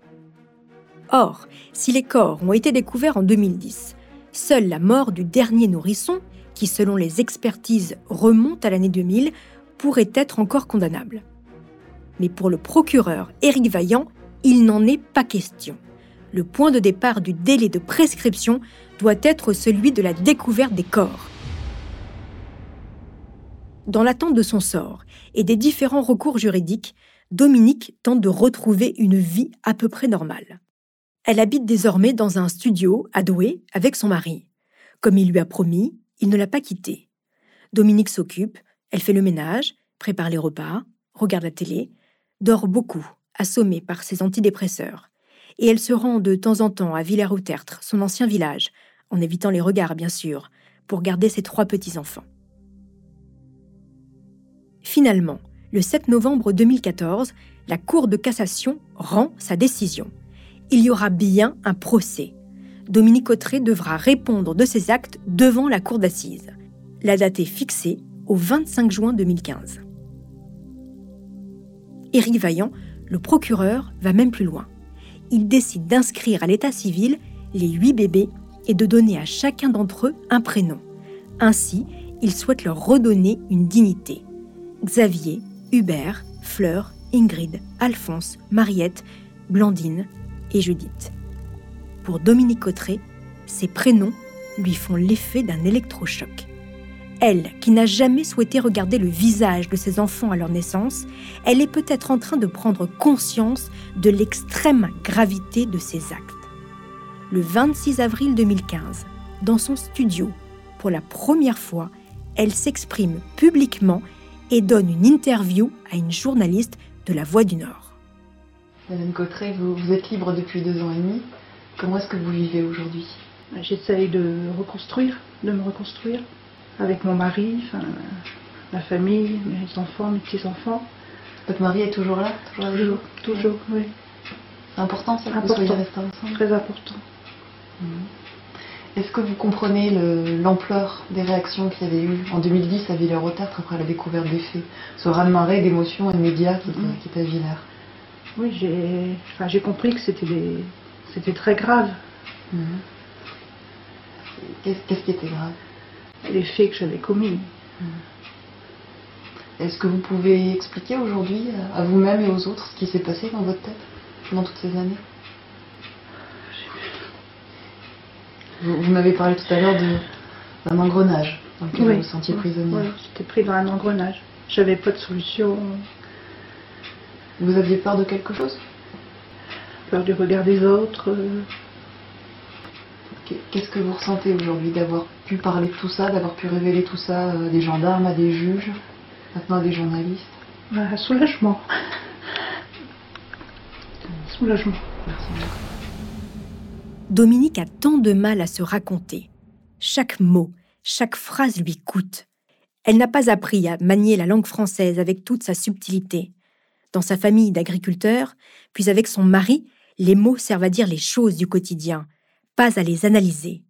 S1: Or, si les corps ont été découverts en 2010, seule la mort du dernier nourrisson, qui selon les expertises remonte à l'année 2000, pourrait être encore condamnable. Mais pour le procureur Éric Vaillant, il n'en est pas question. Le point de départ du délai de prescription doit être celui de la découverte des corps. Dans l'attente de son sort et des différents recours juridiques, Dominique tente de retrouver une vie à peu près normale. Elle habite désormais dans un studio à Douai avec son mari. Comme il lui a promis, il ne l'a pas quittée. Dominique s'occupe, elle fait le ménage, prépare les repas, regarde la télé, dort beaucoup, assommée par ses antidépresseurs. Et elle se rend de temps en temps à Villers-au-Tertre, son ancien village, en évitant les regards bien sûr, pour garder ses trois petits-enfants. Finalement, le 7 novembre 2014, la Cour de cassation rend sa décision. Il y aura bien un procès. Dominique Autré devra répondre de ses actes devant la Cour d'assises. La date est fixée au 25 juin 2015. Éric Vaillant, le procureur, va même plus loin. Il décide d'inscrire à l'état civil les huit bébés et de donner à chacun d'entre eux un prénom. Ainsi, il souhaite leur redonner une dignité. Xavier, Hubert, Fleur, Ingrid, Alphonse, Mariette, Blandine et Judith. Pour Dominique Cotteret, ces prénoms lui font l'effet d'un électrochoc. Elle, qui n'a jamais souhaité regarder le visage de ses enfants à leur naissance, elle est peut-être en train de prendre conscience de l'extrême gravité de ses actes. Le 26 avril 2015, dans son studio, pour la première fois, elle s'exprime publiquement et donne une interview à une journaliste de La Voix du Nord.
S8: Madame Cotteret, vous, vous êtes libre depuis deux ans et demi. Comment est-ce que vous vivez aujourd'hui?
S9: J'essaye de reconstruire, de me reconstruire avec mon mari, enfin, ma famille, mes enfants, mes petits-enfants.
S8: Votre mari est toujours là?
S9: Toujours, toujours, oui.
S8: C'est important ça?
S9: Important.
S8: Que vous soyez restés ensemble
S9: Très important.
S8: Mhm. Est-ce que vous comprenez le- l'ampleur des réactions qu'il y avait eu en 2010 à Villers-au-Tertre après la découverte des faits Ce raz-de-marée d'émotions qui, était-
S9: Mhm.
S8: qui était à Villers?
S9: Oui, j'ai enfin, compris que c'était des... très grave,
S8: Mhm. Qu'est-ce qui était grave?
S9: Les faits que j'avais commis.
S8: Est-ce que vous pouvez expliquer aujourd'hui à vous-même et aux autres ce qui s'est passé dans votre tête pendant toutes ces années? Vous, vous m'avez parlé tout à l'heure de- d'un engrenage dans lequel vous vous sentiez prisonnier.
S9: Oui, j'étais pris dans un engrenage. J'avais pas de solution.
S8: Vous aviez peur de quelque chose?
S9: Peur du regard des autres. euh,
S8: Qu'est- Qu'est-ce que vous ressentez aujourd'hui d'avoir pu parler de tout ça, d'avoir pu révéler tout ça à des gendarmes, à des juges, maintenant à des journalistes?
S9: Un soulagement. Soulagement.
S1: Dominique a tant de mal à se raconter. Chaque mot, chaque phrase lui coûte. Elle n'a pas appris à manier la langue française avec toute sa subtilité. Dans sa famille d'agriculteurs, puis avec son mari, les mots servent à dire les choses du quotidien, pas à les analyser.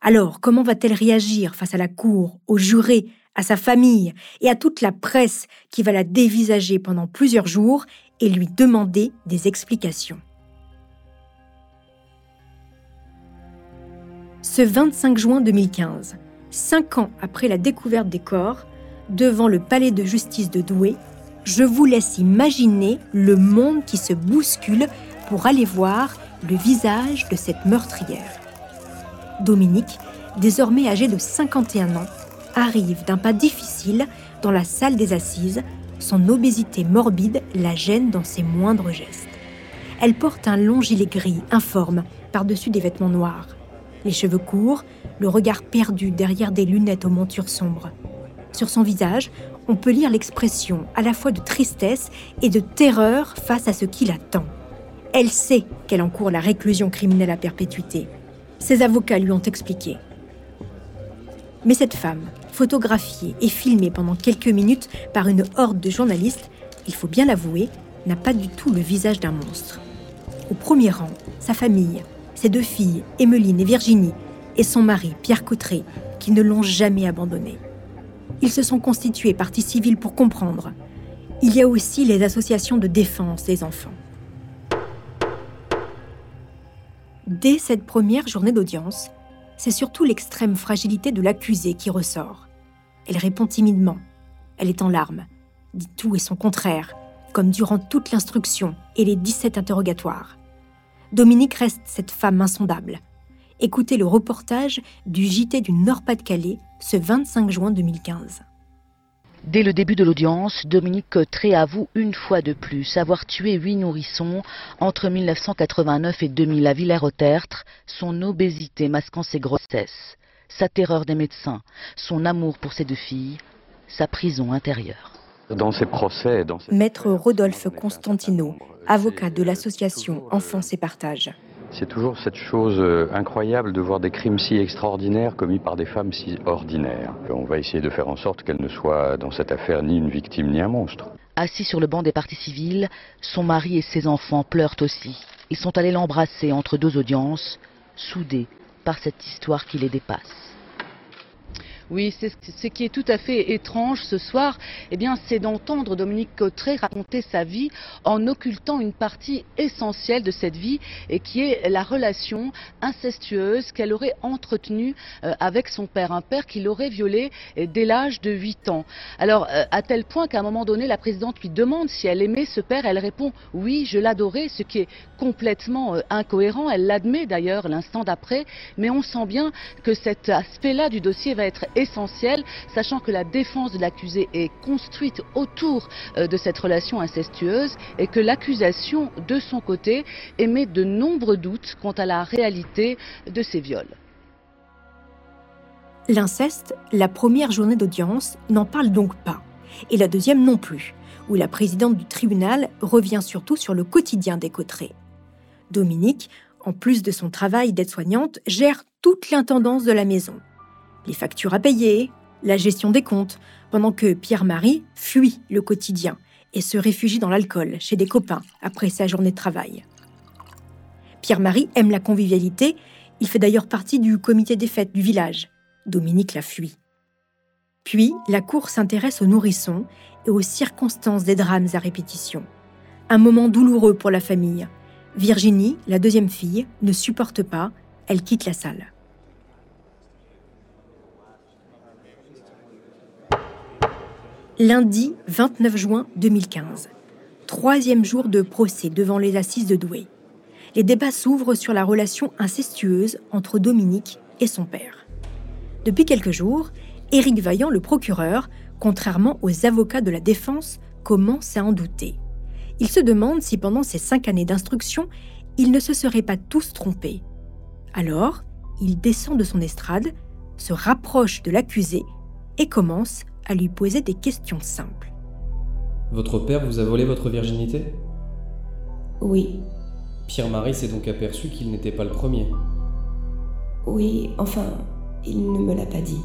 S1: Alors, comment va-t-elle réagir face à la cour, aux jurés, à sa famille et à toute la presse qui va la dévisager pendant plusieurs jours et lui demander des explications? Ce 25 juin 2015, cinq ans après la découverte des corps, devant le palais de justice de Douai, je vous laisse imaginer le monde qui se bouscule pour aller voir le visage de cette meurtrière. Dominique, désormais âgé de 51 ans, arrive d'un pas difficile dans la salle des assises. Son obésité morbide la gêne dans ses moindres gestes. Elle porte un long gilet gris, informe, par-dessus des vêtements noirs. Les cheveux courts, le regard perdu derrière des lunettes aux montures sombres. Sur son visage, on peut lire l'expression à la fois de tristesse et de terreur face à ce qui l'attend. Elle sait qu'elle encourt la réclusion criminelle à perpétuité. Ses avocats lui ont expliqué. Mais cette femme, photographiée et filmée pendant quelques minutes par une horde de journalistes, il faut bien l'avouer, n'a pas du tout le visage d'un monstre. Au premier rang, sa famille, ses deux filles, Emmeline et Virginie, et son mari, Pierre Cotteret, qui ne l'ont jamais abandonnée. Ils se sont constitués partie civile pour comprendre. Il y a aussi les associations de défense des enfants. Dès cette première journée d'audience, c'est surtout l'extrême fragilité de l'accusée qui ressort. Elle répond timidement. Elle est en larmes, dit tout et son contraire, comme durant toute l'instruction et les 17 interrogatoires. Dominique reste cette femme insondable. Écoutez le reportage du JT du Nord-Pas-de-Calais ce 25 juin 2015.
S10: Dès le début de l'audience, Dominique Cotteret avoue une fois de plus avoir tué huit nourrissons entre 1989 et 2000 à Villers-au-Tertre, son obésité masquant ses grossesses, sa terreur des médecins, son amour pour ses deux filles, sa prison intérieure.
S11: Dans ces procès,
S1: Maître Rodolphe Constantino, avocat de l'association Enfance et Partage.
S11: C'est toujours cette chose euh, incroyable de voir des crimes si extraordinaires commis par des femmes si ordinaires. On va essayer de faire en sorte qu'elle ne soit dans cette affaire ni une victime ni un monstre.
S10: Assis sur le banc des parties civiles, son mari et ses enfants pleurent aussi. Ils sont allés l'embrasser entre deux audiences, soudés par cette histoire qui les dépasse.
S12: Oui, c'est ce qui est tout à fait étrange ce soir, eh bien, c'est d'entendre Dominique Cotteret raconter sa vie en occultant une partie essentielle de cette vie et qui est la relation incestueuse qu'elle aurait entretenue euh, avec son père, un père qui l'aurait violé euh, dès l'âge de 8 ans. Alors, euh, à tel point qu'à un moment donné, la présidente lui demande si elle aimait ce père, elle répond oui, je l'adorais, ce qui est complètement incohérent. Elle l'admet d'ailleurs l'instant d'après, mais on sent bien que cet aspect-là du dossier va être essentiel, sachant que la défense de l'accusé est construite autour euh, de cette relation incestueuse et que l'accusation, de son côté, émet de nombreux doutes quant à la réalité de ces viols.
S1: L'inceste, la première journée d'audience, n'en parle donc pas, et la deuxième non plus, où la présidente du tribunal revient surtout sur le quotidien des coterets. Dominique, en plus de son travail d'aide-soignante, gère toute l'intendance de la maison les factures à payer, la gestion des comptes, pendant que Pierre-Marie fuit le quotidien et se réfugie dans l'alcool chez des copains après sa journée de travail. Pierre-Marie aime la convivialité, il fait d'ailleurs partie du comité des fêtes du village. Dominique la fuit. Puis, la cour s'intéresse aux nourrissons et aux circonstances des drames à répétition. Un moment douloureux pour la famille. Virginie, la deuxième fille, ne supporte pas, elle quitte la salle. Lundi 29 juin 2015. Troisième jour de procès devant les assises de Douai. Les débats s'ouvrent sur la relation incestueuse entre Dominique et son père. Depuis quelques jours, Éric Vaillant, le procureur, contrairement aux avocats de la défense, commence à en douter. Il se demande si pendant ces cinq années d'instruction, ils ne se seraient pas tous trompés. Alors, il descend de son estrade, se rapproche de l'accusé et commence à lui poser des questions simples.
S13: Votre père vous a volé votre virginité?
S14: Oui.
S13: Pierre-Marie s'est donc aperçu qu'il n'était pas le premier
S14: Oui, enfin, il ne me l'a pas dit.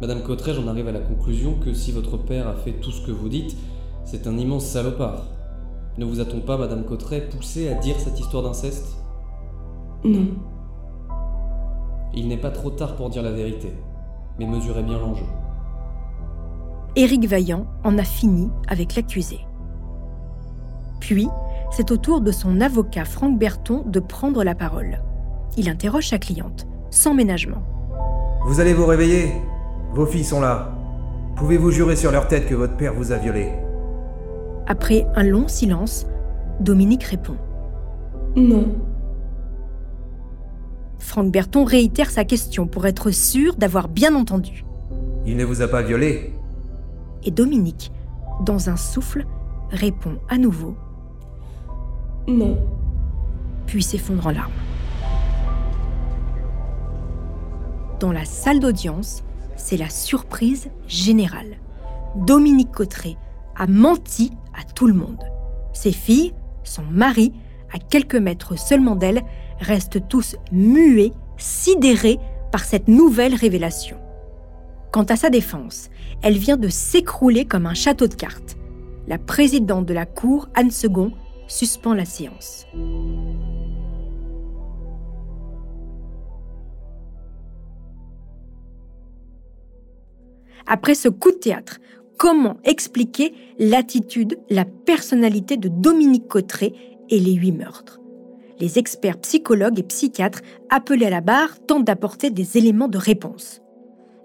S13: Madame Cotteret, j'en arrive à la conclusion que si votre père a fait tout ce que vous dites, c'est un immense salopard. Ne vous a-t-on pas, Madame Cotteret, poussé à dire cette histoire d'inceste?
S14: Non.
S13: Il n'est pas trop tard pour dire la vérité, mais mesurez bien l'enjeu.
S1: Éric Vaillant en a fini avec l'accusé. Puis, c'est au tour de son avocat Franck Berton de prendre la parole. Il interroge sa cliente, sans ménagement.
S15: Vous allez vous réveiller Vos filles sont là. Pouvez-vous jurer sur leur tête que votre père vous a violé
S1: Après un long silence, Dominique répond.
S14: Non.
S1: Franck Berton réitère sa question pour être sûr d'avoir bien entendu.
S15: Il ne vous a pas violé
S1: et Dominique, dans un souffle, répond à nouveau
S14: Non.
S1: Puis s'effondre en larmes. Dans la salle d'audience, c'est la surprise générale. Dominique Cotteret a menti à tout le monde. Ses filles, son mari, à quelques mètres seulement d'elle, restent tous muets, sidérés par cette nouvelle révélation. Quant à sa défense, elle vient de s'écrouler comme un château de cartes. La présidente de la Cour, Anne Second, suspend la séance. Après ce coup de théâtre, comment expliquer l'attitude, la personnalité de Dominique Cotteret et les huit meurtres? Les experts psychologues et psychiatres appelés à la barre tentent d'apporter des éléments de réponse.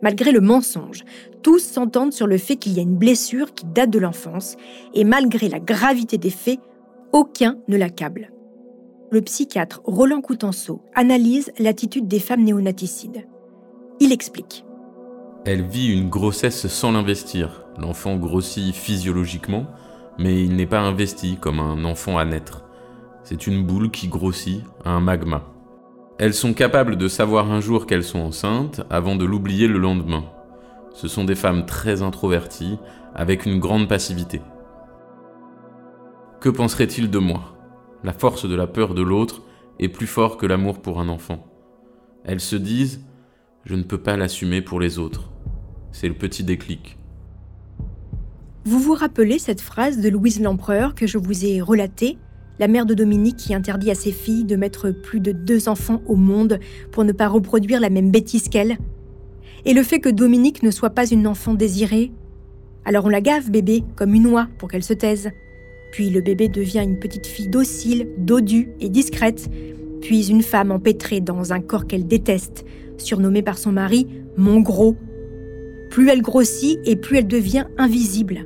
S1: Malgré le mensonge, tous s'entendent sur le fait qu'il y a une blessure qui date de l'enfance, et malgré la gravité des faits, aucun ne l'accable. Le psychiatre Roland Coutenceau analyse l'attitude des femmes néonaticides. Il explique.
S16: Elle vit une grossesse sans l'investir. L'enfant grossit physiologiquement, mais il n'est pas investi comme un enfant à naître. C'est une boule qui grossit, un magma. Elles sont capables de savoir un jour qu'elles sont enceintes avant de l'oublier le lendemain. Ce sont des femmes très introverties, avec une grande passivité. Que penserait-il de moi? La force de la peur de l'autre est plus fort que l'amour pour un enfant. Elles se disent Je ne peux pas l'assumer pour les autres. C'est le petit déclic.
S1: Vous vous rappelez cette phrase de Louise Lempereur que je vous ai relatée? La mère de Dominique qui interdit à ses filles de mettre plus de deux enfants au monde pour ne pas reproduire la même bêtise qu'elle. Et le fait que Dominique ne soit pas une enfant désirée. Alors on la gave, bébé, comme une oie, pour qu'elle se taise. Puis le bébé devient une petite fille docile, dodue et discrète, puis une femme empêtrée dans un corps qu'elle déteste, surnommée par son mari Mon Gros. Plus elle grossit et plus elle devient invisible.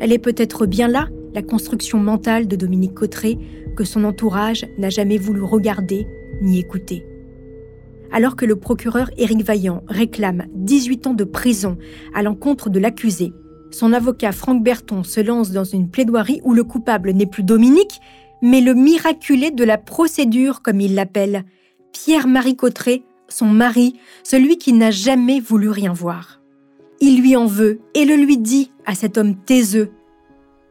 S1: Elle est peut-être bien là, la construction mentale de Dominique Cotteret que son entourage n'a jamais voulu regarder ni écouter. Alors que le procureur Éric Vaillant réclame 18 ans de prison à l'encontre de l'accusé, son avocat Franck Berton se lance dans une plaidoirie où le coupable n'est plus Dominique, mais le miraculé de la procédure, comme il l'appelle, Pierre-Marie Cotteret, son mari, celui qui n'a jamais voulu rien voir. Il lui en veut et le lui dit à cet homme taiseux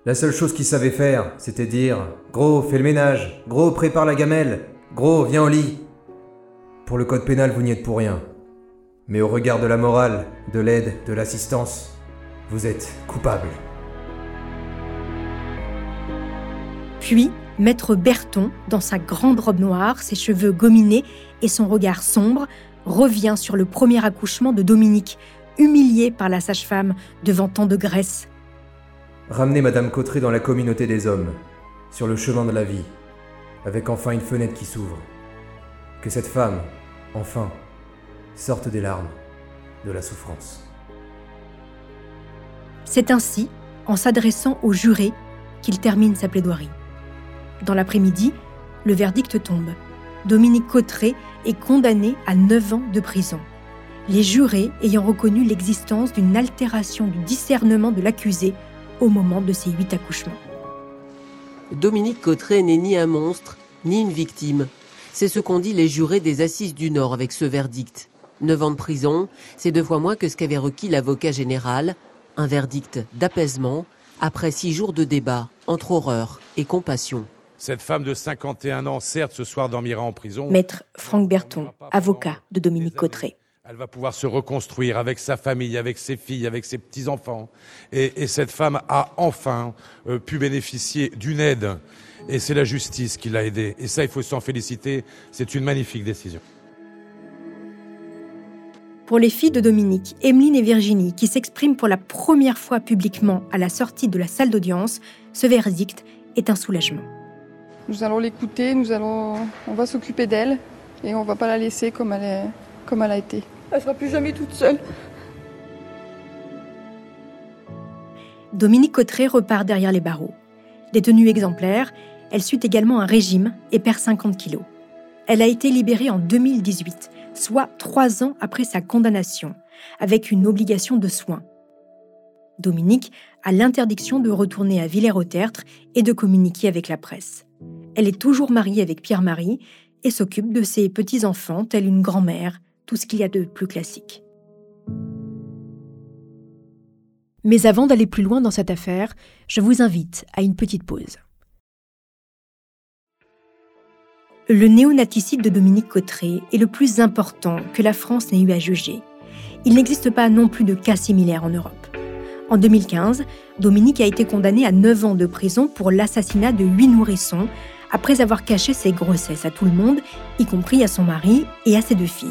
S15: la seule chose qu'il savait faire, c'était dire Gros, fais le ménage. Gros, prépare la gamelle. Gros, viens au lit. Pour le code pénal, vous n'y êtes pour rien. Mais au regard de la morale, de l'aide, de l'assistance, vous êtes coupable.
S1: Puis, Maître Berton, dans sa grande robe noire, ses cheveux gominés et son regard sombre, revient sur le premier accouchement de Dominique, humilié par la sage-femme devant tant de graisse
S15: Ramenez Madame Cotteret dans la communauté des hommes, sur le chemin de la vie, avec enfin une fenêtre qui s'ouvre. Que cette femme, enfin, sorte des larmes, de la souffrance.
S1: C'est ainsi, en s'adressant au juré, qu'il termine sa plaidoirie. Dans l'après-midi, le verdict tombe. Dominique Cotteret est condamné à 9 ans de prison. Les jurés ayant reconnu l'existence d'une altération du discernement de l'accusé au moment de ses huit accouchements.
S3: Dominique Cotteret n'est ni un monstre, ni une victime. C'est ce qu'ont dit les jurés des Assises du Nord avec ce verdict. Neuf ans de prison, c'est deux fois moins que ce qu'avait requis l'avocat général. Un verdict d'apaisement après six jours de débat entre horreur et compassion.
S17: Cette femme de 51 ans, certes, ce soir dormira en prison.
S1: Maître Franck Berton, avocat de Dominique Cotteret.
S17: Elle va pouvoir se reconstruire avec sa famille, avec ses filles, avec ses petits-enfants. Et, cette femme a enfin euh, pu bénéficier d'une aide. Et c'est la justice qui l'a aidée. Et ça, il faut s'en féliciter. C'est une magnifique décision.
S1: Pour les filles de Dominique, Emeline et Virginie, qui s'expriment pour la première fois publiquement à la sortie de la salle d'audience, ce verdict est un soulagement.
S18: Nous allons l'écouter, nous allons, on va s'occuper d'elle et on va pas la laisser comme elle, est, comme elle a été. Elle sera plus jamais toute seule.
S1: Dominique Cotteret repart derrière les barreaux. Détenue exemplaire, elle suit également un régime et perd 50 kilos. Elle a été libérée en 2018, soit trois ans après sa condamnation, avec une obligation de soins. Dominique a l'interdiction de retourner à Villers-au-Tertre et de communiquer avec la presse. Elle est toujours mariée avec Pierre-Marie et s'occupe de ses petits-enfants, telle une grand-mère, tout ce qu'il y a de plus classique. Mais avant d'aller plus loin dans cette affaire, je vous invite à une petite pause. Le néonaticide de Dominique Cotteret est le plus important que la France n'ait eu à juger. Il n'existe pas non plus de cas similaires en Europe. En 2015, Dominique a été condamné à 9 ans de prison pour l'assassinat de 8 nourrissons après avoir caché ses grossesses à tout le monde, y compris à son mari et à ses deux filles.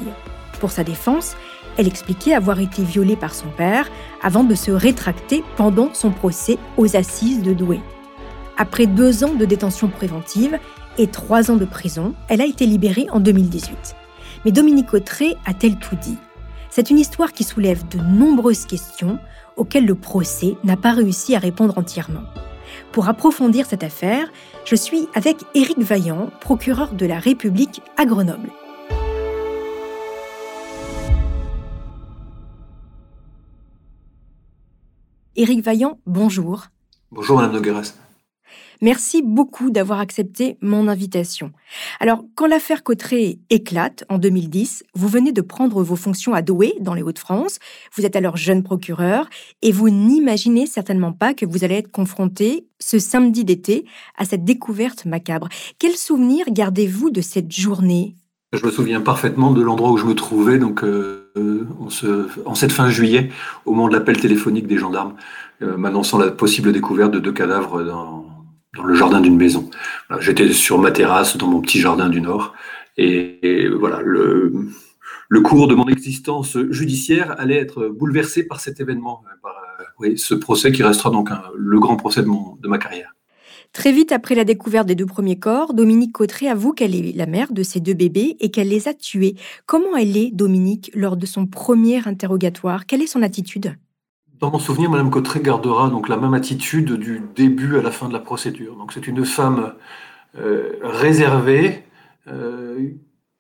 S1: Pour sa défense, elle expliquait avoir été violée par son père avant de se rétracter pendant son procès aux assises de Douai. Après deux ans de détention préventive, et trois ans de prison. Elle a été libérée en 2018. Mais Dominique Autré a-t-elle tout dit? C'est une histoire qui soulève de nombreuses questions auxquelles le procès n'a pas réussi à répondre entièrement. Pour approfondir cette affaire, je suis avec Éric Vaillant, procureur de la République à Grenoble. Éric Vaillant, bonjour.
S19: Bonjour Madame Nogueras.
S1: Merci beaucoup d'avoir accepté mon invitation. Alors, quand l'affaire Cotteret éclate en 2010, vous venez de prendre vos fonctions à Douai, dans les Hauts-de-France. Vous êtes alors jeune procureur et vous n'imaginez certainement pas que vous allez être confronté ce samedi d'été à cette découverte macabre. Quel souvenir gardez-vous de cette journée?
S19: Je me souviens parfaitement de l'endroit où je me trouvais, donc euh, en, cette fin juillet, au moment de l'appel téléphonique des gendarmes, euh, m'annonçant la possible découverte de deux cadavres dans, le jardin d'une maison. J'étais sur ma terrasse dans mon petit jardin du Nord. Et, voilà, le, cours de mon existence judiciaire allait être bouleversé par cet événement, par oui, ce procès qui restera donc le grand procès de ma carrière.
S1: Très vite après la découverte des deux premiers corps, Dominique Cotteret avoue qu'elle est la mère de ces deux bébés et qu'elle les a tués. Comment elle est, Dominique, lors de son premier interrogatoire? Quelle est son attitude?
S19: Dans mon souvenir, Madame Cotteret gardera donc la même attitude du début à la fin de la procédure. Donc c'est une femme euh, réservée euh,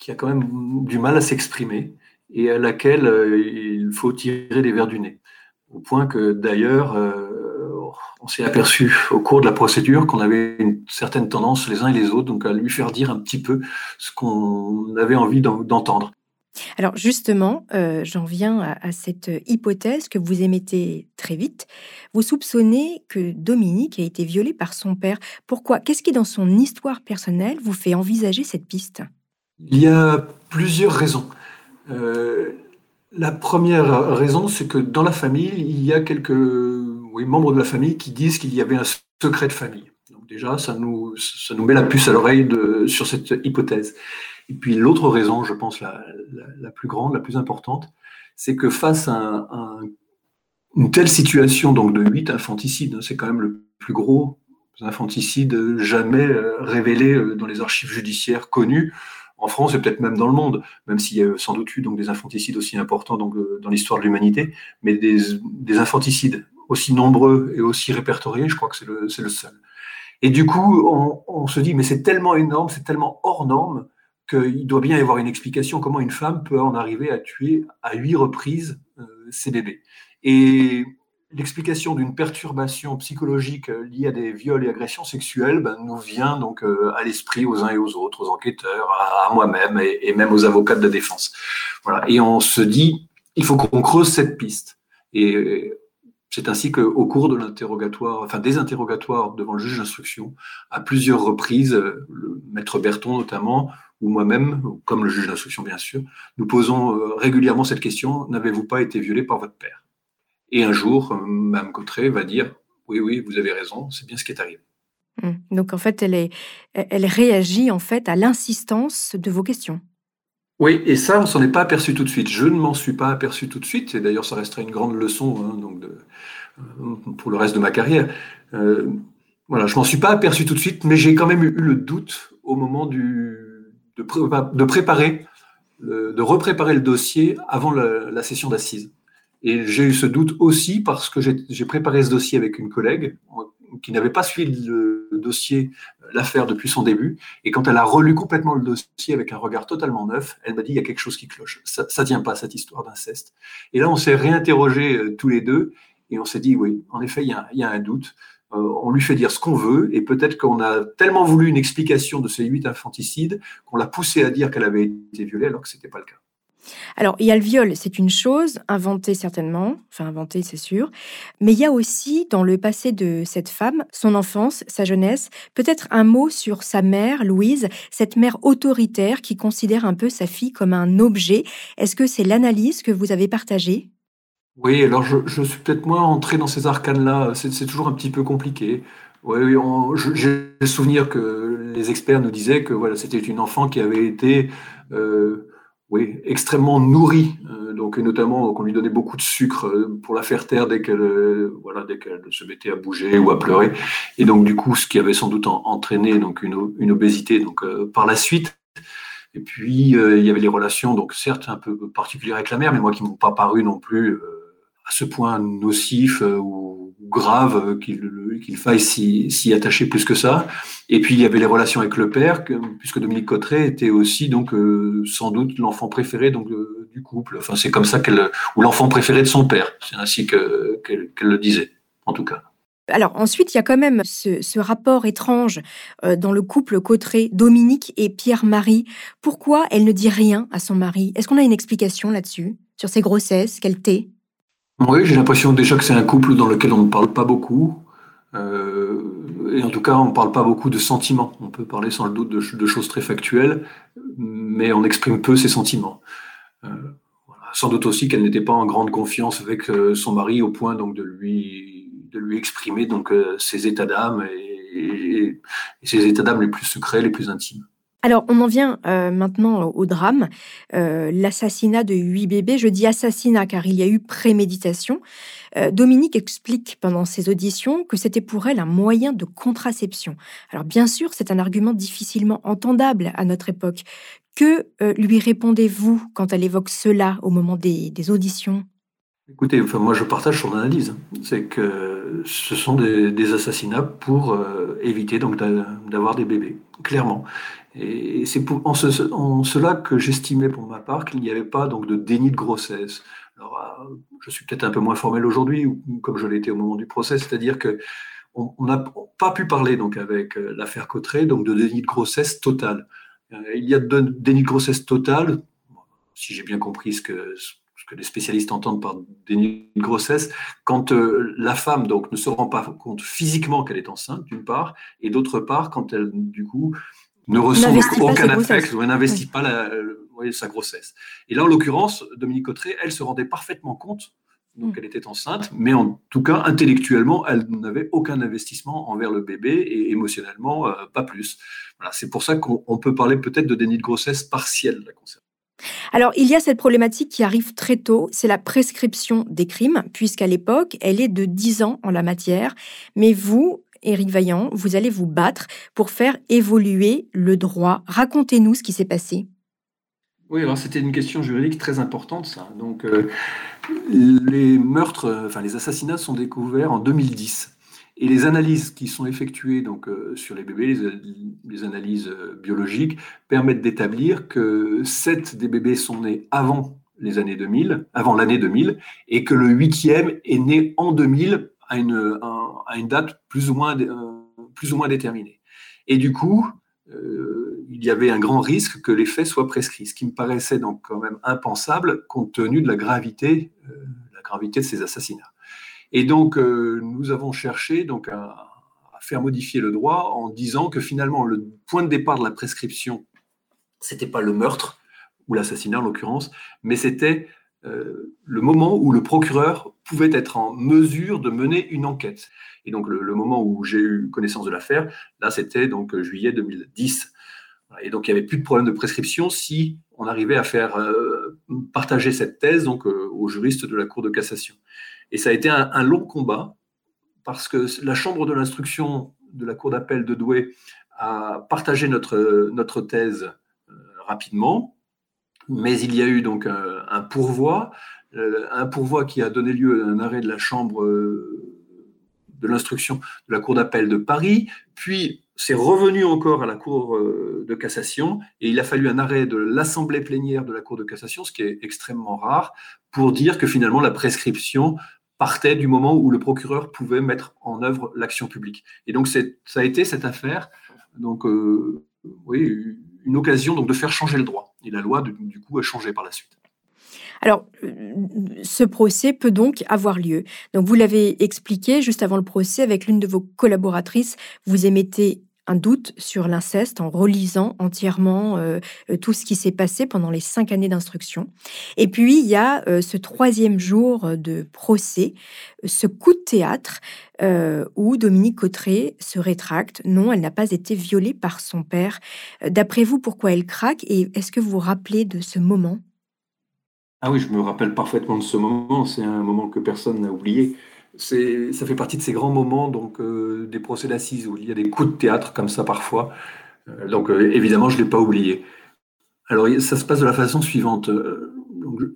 S19: qui a quand même du mal à s'exprimer et à laquelle euh, il faut tirer les verres du nez. Au point que d'ailleurs, on s'est aperçu au cours de la procédure qu'on avait une certaine tendance les uns et les autres donc à lui faire dire un petit peu ce qu'on avait envie d'entendre.
S1: Alors justement, euh, j'en viens à, cette hypothèse que vous émettez très vite. Vous soupçonnez que Dominique a été violée par son père. Pourquoi? Qu'est-ce qui, dans son histoire personnelle, vous fait envisager cette piste?
S19: Il y a plusieurs raisons. Euh, la première raison, c'est que dans la famille, il y a quelques membres de la famille qui disent qu'il y avait un secret de famille. Donc déjà, ça nous, met la puce à l'oreille sur cette hypothèse. Et puis l'autre raison, je pense la, plus grande, la plus importante, c'est que face à, une telle situation donc de 8 infanticides, hein, c'est quand même le plus gros infanticide jamais euh, révélé euh, dans les archives judiciaires connues en France et peut-être même dans le monde, même s'il y a sans doute eu donc des infanticides aussi importants euh, dans l'histoire de l'humanité, mais des, infanticides aussi nombreux et aussi répertoriés, je crois que c'est le, le, seul. Et du coup, on, se dit, mais c'est tellement énorme, c'est tellement hors norme qu'il doit bien y avoir une explication comment une femme peut en arriver à tuer à huit reprises euh, ses bébés. Et l'explication d'une perturbation psychologique liée à des viols et agressions sexuelles ben, nous vient donc euh, à l'esprit aux uns et aux autres, aux enquêteurs, à, moi-même et, même aux avocats de la défense. Voilà. Et on se dit, il faut qu'on creuse cette piste. Et c'est ainsi qu'au cours de l'interrogatoire, enfin des interrogatoires devant le juge d'instruction, à plusieurs reprises, le maître Berton notamment, ou moi-même, comme le juge d'instruction bien sûr, nous posons euh, régulièrement cette question n'avez-vous pas été violé par votre père? Et un jour, euh, Mme Cotteret va dire oui, oui, vous avez raison, c'est bien ce qui est arrivé.
S1: Hum. Donc en fait, elle, elle réagit en fait à l'insistance de vos questions.
S19: Oui, et ça, on s'en est pas aperçu tout de suite. Je ne m'en suis pas aperçu tout de suite, et d'ailleurs, ça resterait une grande leçon hein, de, euh, pour le reste de ma carrière. voilà, je m'en suis pas aperçu tout de suite, mais j'ai quand même eu le doute au moment du, de, préparer, de repréparer le dossier avant la, session d'assises. Et j'ai eu ce doute aussi parce que j'ai préparé ce dossier avec une collègue qui n'avait pas suivi le dossier, l'affaire depuis son début. Et quand elle a relu complètement le dossier avec un regard totalement neuf, elle m'a dit il y a quelque chose qui cloche. Ça, ne tient pas cette histoire d'inceste. Et là, on s'est réinterrogé euh, tous les deux et on s'est dit oui, en effet, il y a un doute. Euh, on lui fait dire ce qu'on veut, et peut-être qu'on a tellement voulu une explication de ces huit infanticides qu'on l'a poussé à dire qu'elle avait été violée alors que ce n'était pas le cas.
S1: Alors, il y a le viol, c'est une chose, inventé certainement, enfin inventé c'est sûr, mais il y a aussi dans le passé de cette femme, son enfance, sa jeunesse, peut-être un mot sur sa mère, Louise, cette mère autoritaire qui considère un peu sa fille comme un objet. Est-ce que c'est l'analyse que vous avez partagée?
S19: Oui, alors je, suis peut-être moins entré dans ces arcanes-là. C'est toujours un petit peu compliqué. Oui, j'ai le souvenir que les experts nous disaient que voilà, c'était une enfant qui avait été euh, oui, extrêmement nourrie, euh, donc donc notamment qu'on lui donnait beaucoup de sucre euh, pour la faire taire dès qu'elle euh, voilà se mettait à bouger ou à pleurer. Et donc du coup ce qui avait sans doute entraîné donc une, une obésité donc par la suite. Et puis il y avait les relations donc certes un peu particulières avec la mère mais moi qui m'ont pas paru non plus à ce point nocif ou grave qu'il faille s'y attacher plus que ça. Et puis il y avait les relations avec le père, puisque Dominique Cotteret était aussi donc euh, sans doute l'enfant préféré donc euh, du couple. Enfin c'est comme ça qu'elle ou l'enfant préféré de son père. C'est ainsi qu'elle le disait en tout cas.
S1: Alors ensuite, il y a quand même ce, rapport étrange euh, dans le couple Cotteret, Dominique et Pierre-Marie. Pourquoi elle ne dit rien à son mari? Est-ce qu'on a une explication là-dessus? Sur ses grossesses qu'elle tait?
S19: Oui, j'ai l'impression déjà que c'est un couple dans lequel on ne parle pas beaucoup. Euh, et en tout cas, on ne parle pas beaucoup de sentiments. On peut parler sans le doute de, choses très factuelles, mais on exprime peu ses sentiments. Euh, sans doute aussi qu'elle n'était pas en grande confiance avec euh, son mari au point donc de lui, de lui exprimer donc ses états d'âme et ses états d'âme les plus secrets, les plus intimes.
S1: Alors, on en vient euh, maintenant au drame, euh, l'assassinat de huit bébés. Je dis assassinat car il y a eu préméditation. Euh, Dominique explique pendant ses auditions que c'était pour elle un moyen de contraception. Alors, bien sûr, c'est un argument difficilement entendable à notre époque. Que lui répondez-vous quand elle évoque cela au moment des, auditions?
S19: Écoutez, enfin, moi je partage son analyse. C'est que ce sont des, assassinats pour éviter donc d'avoir des bébés, clairement. Et c'est en, cela que j'estimais pour ma part qu'il n'y avait pas donc de déni de grossesse. Alors, euh, je suis peut-être un peu moins formel aujourd'hui, comme je l'étais au moment du procès, c'est-à-dire que on n'a pas pu parler donc avec euh, l'affaire Cotteret donc de déni de grossesse total. Euh, il y a de déni de grossesse total, si j'ai bien compris ce que ce que les spécialistes entendent par déni de grossesse, quand la femme donc ne se rend pas compte physiquement qu'elle est enceinte d'une part, et d'autre part quand elle du coup ne ressent aucun affect ou n'investit pas la, sa grossesse. Et là, en l'occurrence, Dominique Cotteret, elle se rendait parfaitement compte donc mm. elle était enceinte, mais en tout cas, intellectuellement, elle n'avait aucun investissement envers le bébé et émotionnellement, euh, pas plus. Voilà, c'est pour ça qu'on peut parler peut-être de déni de grossesse partielle la concernant.
S1: Alors, il y a cette problématique qui arrive très tôt, c'est la prescription des crimes, puisqu'à l'époque, elle est de 10 ans en la matière. Mais vous, Éric Vaillant, vous allez vous battre pour faire évoluer le droit. Racontez-nous ce qui s'est passé.
S19: Oui, alors c'était une question juridique très importante, ça. Donc, euh, les meurtres, enfin les assassinats sont découverts en 2010. Et les analyses qui sont effectuées donc, euh, sur les bébés, les, analyses euh, biologiques, permettent d'établir que sept des bébés sont nés avant les années 2000, avant l'année 2000, et que le huitième est né en 2000 à une, date plus ou, moins, euh, plus ou moins déterminée. Et du coup, euh, il y avait un grand risque que les faits soient prescrits, ce qui me paraissait donc quand même impensable compte tenu de la gravité, euh, la gravité de ces assassinats. Et donc, nous avons cherché donc à, à, faire modifier le droit en disant que finalement, le point de départ de la prescription, c'était pas le meurtre ou l'assassinat en l'occurrence, mais c'était euh, le moment où le procureur pouvait être en mesure de mener une enquête. Et donc le, moment où j'ai eu connaissance de l'affaire, là c'était donc juillet 2010. Et donc il n'y avait plus de problème de prescription si on arrivait à faire euh, partager cette thèse donc euh, aux juristes de la Cour de cassation. Et ça a été un, long combat parce que la chambre de l'instruction de la Cour d'appel de Douai a partagé notre, notre thèse rapidement mais il y a eu donc un, pourvoi, euh, un pourvoi qui a donné lieu à un arrêt de la Chambre euh, de l'instruction de la Cour d'appel de Paris, puis c'est revenu encore à la Cour euh, de cassation, et il a fallu un arrêt de l'Assemblée plénière de la Cour de cassation, ce qui est extrêmement rare, pour dire que finalement la prescription partait du moment où le procureur pouvait mettre en œuvre l'action publique. Et donc ça a été cette affaire, donc oui, une occasion donc de faire changer le droit. Et la loi, du coup, a changé par la suite.
S1: Alors, ce procès peut donc avoir lieu. Donc, vous l'avez expliqué juste avant le procès avec l'une de vos collaboratrices. Vous émettez un doute sur l'inceste en relisant entièrement euh, euh, tout ce qui s'est passé pendant les cinq années d'instruction. Et puis, il y a euh, ce troisième jour de procès, ce coup de théâtre où Dominique Cotteret se rétracte. Non, elle n'a pas été violée par son père. D'après vous, pourquoi elle craque Et est-ce que vous vous rappelez de ce moment?
S19: Ah oui, je me rappelle parfaitement de ce moment. C'est un moment que personne n'a oublié. Ça fait partie de ces grands moments donc euh, des procès d'assises où il y a des coups de théâtre comme ça parfois. Euh, donc euh, évidemment, je l'ai pas oublié. Alors ça se passe de la façon suivante.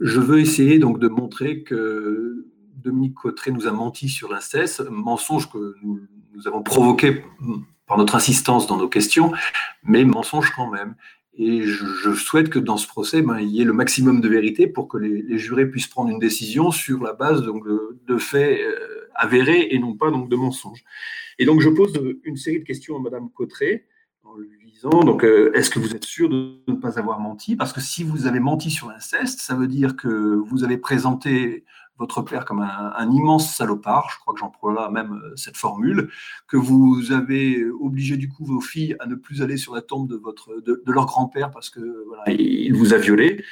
S19: Je veux essayer donc de montrer que Dominique Cotteret nous a menti sur l'inceste, mensonge que nous avons provoqué par notre insistance dans nos questions, mais mensonge quand même. Et je, souhaite que dans ce procès, ben, il y ait le maximum de vérité pour que les, jurés puissent prendre une décision sur la base donc, de, faits euh, avérés et non pas donc, de mensonges. Et donc je pose une série de questions à Madame Cotteret en lui disant euh, est-ce que vous êtes sûr de ne pas avoir menti? Parce que si vous avez menti sur l'inceste, ça veut dire que vous avez présenté votre père comme un, immense salopard, je crois que j'emploie même euh, cette formule, que vous avez obligé du coup vos filles à ne plus aller sur la tombe de, votre, de, leur grand-père parce que voilà, il vous a violé.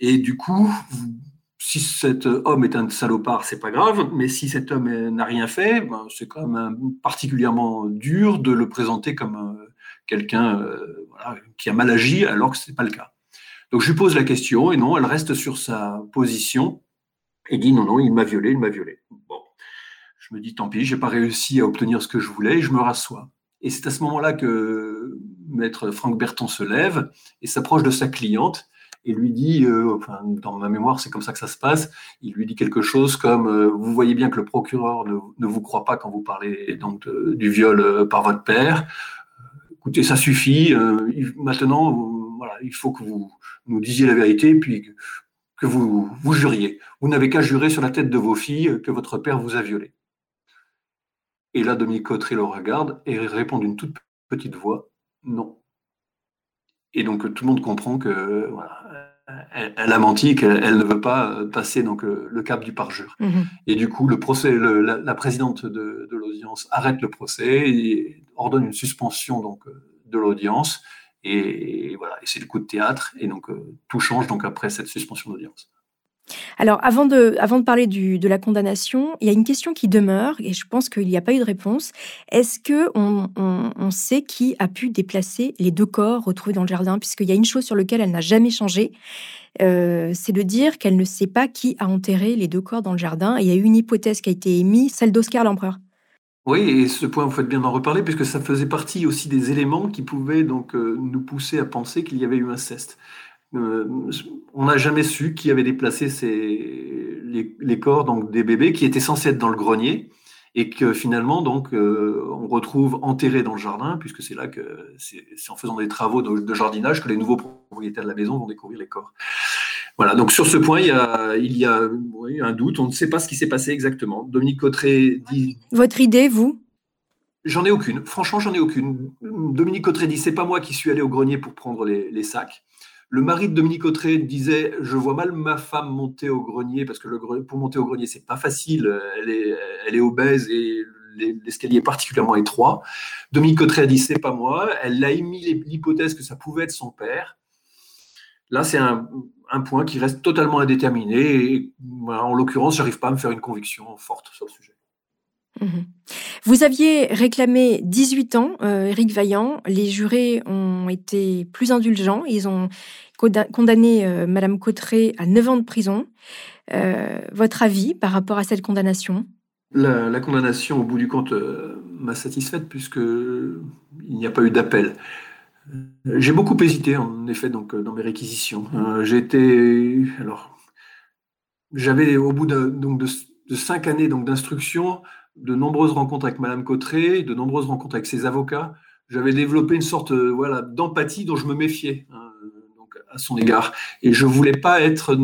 S19: Et du coup, si cet homme est un salopard, c'est pas grave, mais si cet homme n'a rien fait, ben, c'est quand même particulièrement dur de le présenter comme euh, quelqu'un euh, qui a mal agi alors que ce n'est pas le cas. Donc je lui pose la question et non, elle reste sur sa position et dit non, non, il m'a violé, il m'a violé. Bon, je me dis tant pis, j'ai pas réussi à obtenir ce que je voulais je me rassois. Et c'est à ce moment-là que maître Franck Berton se lève et s'approche de sa cliente et lui dit, euh, enfin, dans ma mémoire, c'est comme ça que ça se passe, il lui dit quelque chose comme euh, Vous voyez bien que le procureur ne, vous croit pas quand vous parlez donc du viol euh, par votre père. Écoutez, ça suffit. maintenant, voilà, il faut que vous nous disiez la vérité, puis que vous, vous juriez. Vous n'avez qu'à jurer sur la tête de vos filles que votre père vous a violé. Et là, Dominique Cotteret le regarde et répond d'une toute petite voix non. Et donc tout le monde comprend que elle, a menti, qu'elle ne veut pas passer donc le cap du parjure. Mhm. Et du coup, le procès, la, présidente de, de l'audience arrête le procès et ordonne une suspension donc de l'audience et, voilà, c'est le coup de théâtre. Et donc, euh, tout change donc après cette suspension d'audience.
S1: Alors, avant de, avant de parler de la condamnation, il y a une question qui demeure, et je pense qu'il n'y a pas eu de réponse. Est-ce que on, on, sait qui a pu déplacer les deux corps retrouvés dans le jardin? Puisqu'il y a une chose sur laquelle elle n'a jamais changé, euh, c'est de dire qu'elle ne sait pas qui a enterré les deux corps dans le jardin. Et il y a eu une hypothèse qui a été émise, celle d'Oscar l'empereur.
S19: Oui, et ce point, vous faites bien d'en reparler, puisque ça faisait partie aussi des éléments qui pouvaient donc euh, nous pousser à penser qu'il y avait eu inceste. Euh, on n'a jamais su qui avait déplacé les, corps donc des bébés qui étaient censés être dans le grenier et que finalement donc euh, on retrouve enterrés dans le jardin puisque c'est là que c'est en faisant des travaux de, jardinage que les nouveaux propriétaires de la maison vont découvrir les corps. Voilà, donc sur ce point, il y a, il y a un doute. On ne sait pas ce qui s'est passé exactement. Dominique Cotteret dit.
S1: Votre idée, vous?
S19: J'en ai aucune. Franchement, j'en ai aucune. Dominique Cotteret dit c'est pas moi qui suis allé au grenier pour prendre les, sacs. Le mari de Dominique Cotteret disait je vois mal ma femme monter au grenier parce que le, pour monter au grenier c'est pas facile. Elle est, elle est obèse et l'escalier est particulièrement étroit. Dominique Cotteret a dit c'est pas moi. Elle a émis l'hypothèse que ça pouvait être son père. Là, c'est un, point qui reste totalement indéterminé. Et, en l'occurrence, j'arrive pas à me faire une conviction forte sur le sujet.
S1: Mhm. Vous aviez réclamé 18 ans, euh, Éric Vaillant. Les jurés ont été plus indulgents. Ils ont condamné Mme euh, Madame Cotteret à 9 ans de prison. Euh, votre avis par rapport à cette condamnation?
S19: La, la, condamnation, au bout du compte, m'a satisfaite puisqu'il n'y a pas eu d'appel. J'ai beaucoup hésité, en effet, donc, dans mes réquisitions. Euh, J'étais. Alors. J'avais, au bout de, donc, de, cinq années d'instruction, de nombreuses rencontres avec Madame Cotteret, de nombreuses rencontres avec ses avocats. J'avais développé une sorte voilà, d'empathie dont je me méfiais hein, donc, à son égard. Et je voulais pas être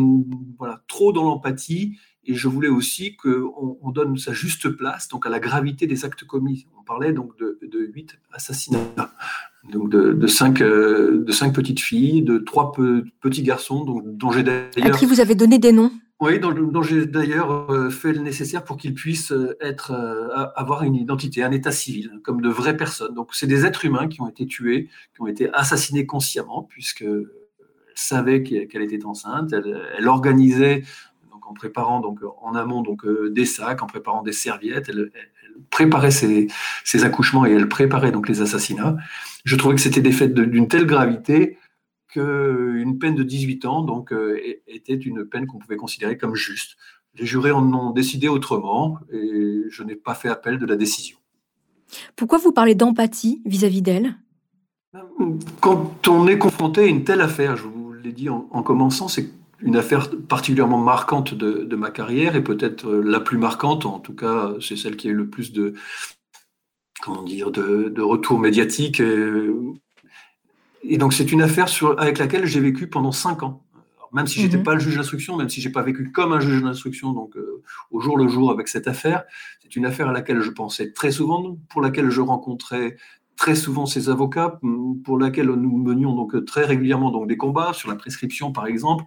S19: voilà, trop dans l'empathie et je voulais aussi qu'on on donne sa juste place donc à la gravité des actes commis. On parlait donc de, 8 assassinats donc de, cinq, euh, de cinq petites filles, de trois petits garçons, donc, dont j'ai d'ailleurs... À
S1: qui vous avez donné des noms
S19: Oui, dont, j'ai d'ailleurs euh, fait le nécessaire pour qu'ils puissent euh, être, avoir une identité, un état civil, comme de vraies personnes. Donc c'est des êtres humains qui ont été tués, qui ont été assassinés consciemment, puisque savait qu'elle était enceinte, elle, organisait donc en préparant donc en amont donc des sacs, en préparant des serviettes, elle, préparait ses, accouchements et elle préparait donc les assassinats. Je trouvais que c'était des faits d'une telle gravité qu'une peine de 18 ans donc, était une peine qu'on pouvait considérer comme juste. Les jurés en ont décidé autrement et je n'ai pas fait appel de la décision.
S1: Pourquoi vous parlez d'empathie vis-à-vis d'elle?
S19: Quand on est confronté à une telle affaire, je vous l'ai dit en, commençant, c'est une affaire particulièrement marquante de, ma carrière et peut-être la plus marquante, en tout cas c'est celle qui a eu le plus de, comment dire, de, de retours médiatiques. Et, donc c'est une affaire sur, avec laquelle j'ai vécu pendant cinq ans même si j'étais n'étais mhm. pas le juge d'instruction, même si j'ai pas vécu comme un juge d'instruction, donc euh, au jour le jour avec cette affaire, c'est une affaire à laquelle je pensais très souvent, pour laquelle je rencontrais très souvent ces avocats, pour laquelle nous menions donc très régulièrement donc des combats sur la prescription par exemple.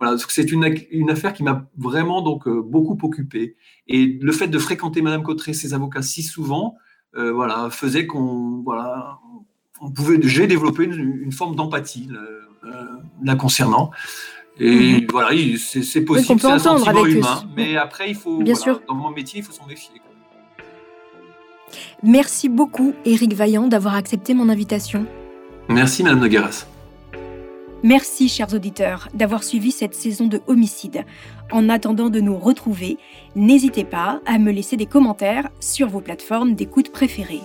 S19: Voilà, c'est une, une, affaire qui m'a vraiment donc euh, beaucoup occupé. Et le fait de fréquenter Madame Cotteret, ses avocats si souvent, euh, voilà, faisait qu'on voilà, on pouvait, j'ai développé une, forme d'empathie la concernant. Et mhm. voilà, c'est possible, c'est un sentiment humain. Mais après, il faut, Bien sûr. dans mon métier, il faut s'en méfier.
S1: Merci beaucoup, Éric Vaillant, d'avoir accepté mon invitation.
S19: Merci, Madame Nogueras.
S1: Merci, chers auditeurs, d'avoir suivi cette saison de Homicide. En attendant de nous retrouver, n'hésitez pas à me laisser des commentaires sur vos plateformes d'écoute préférées.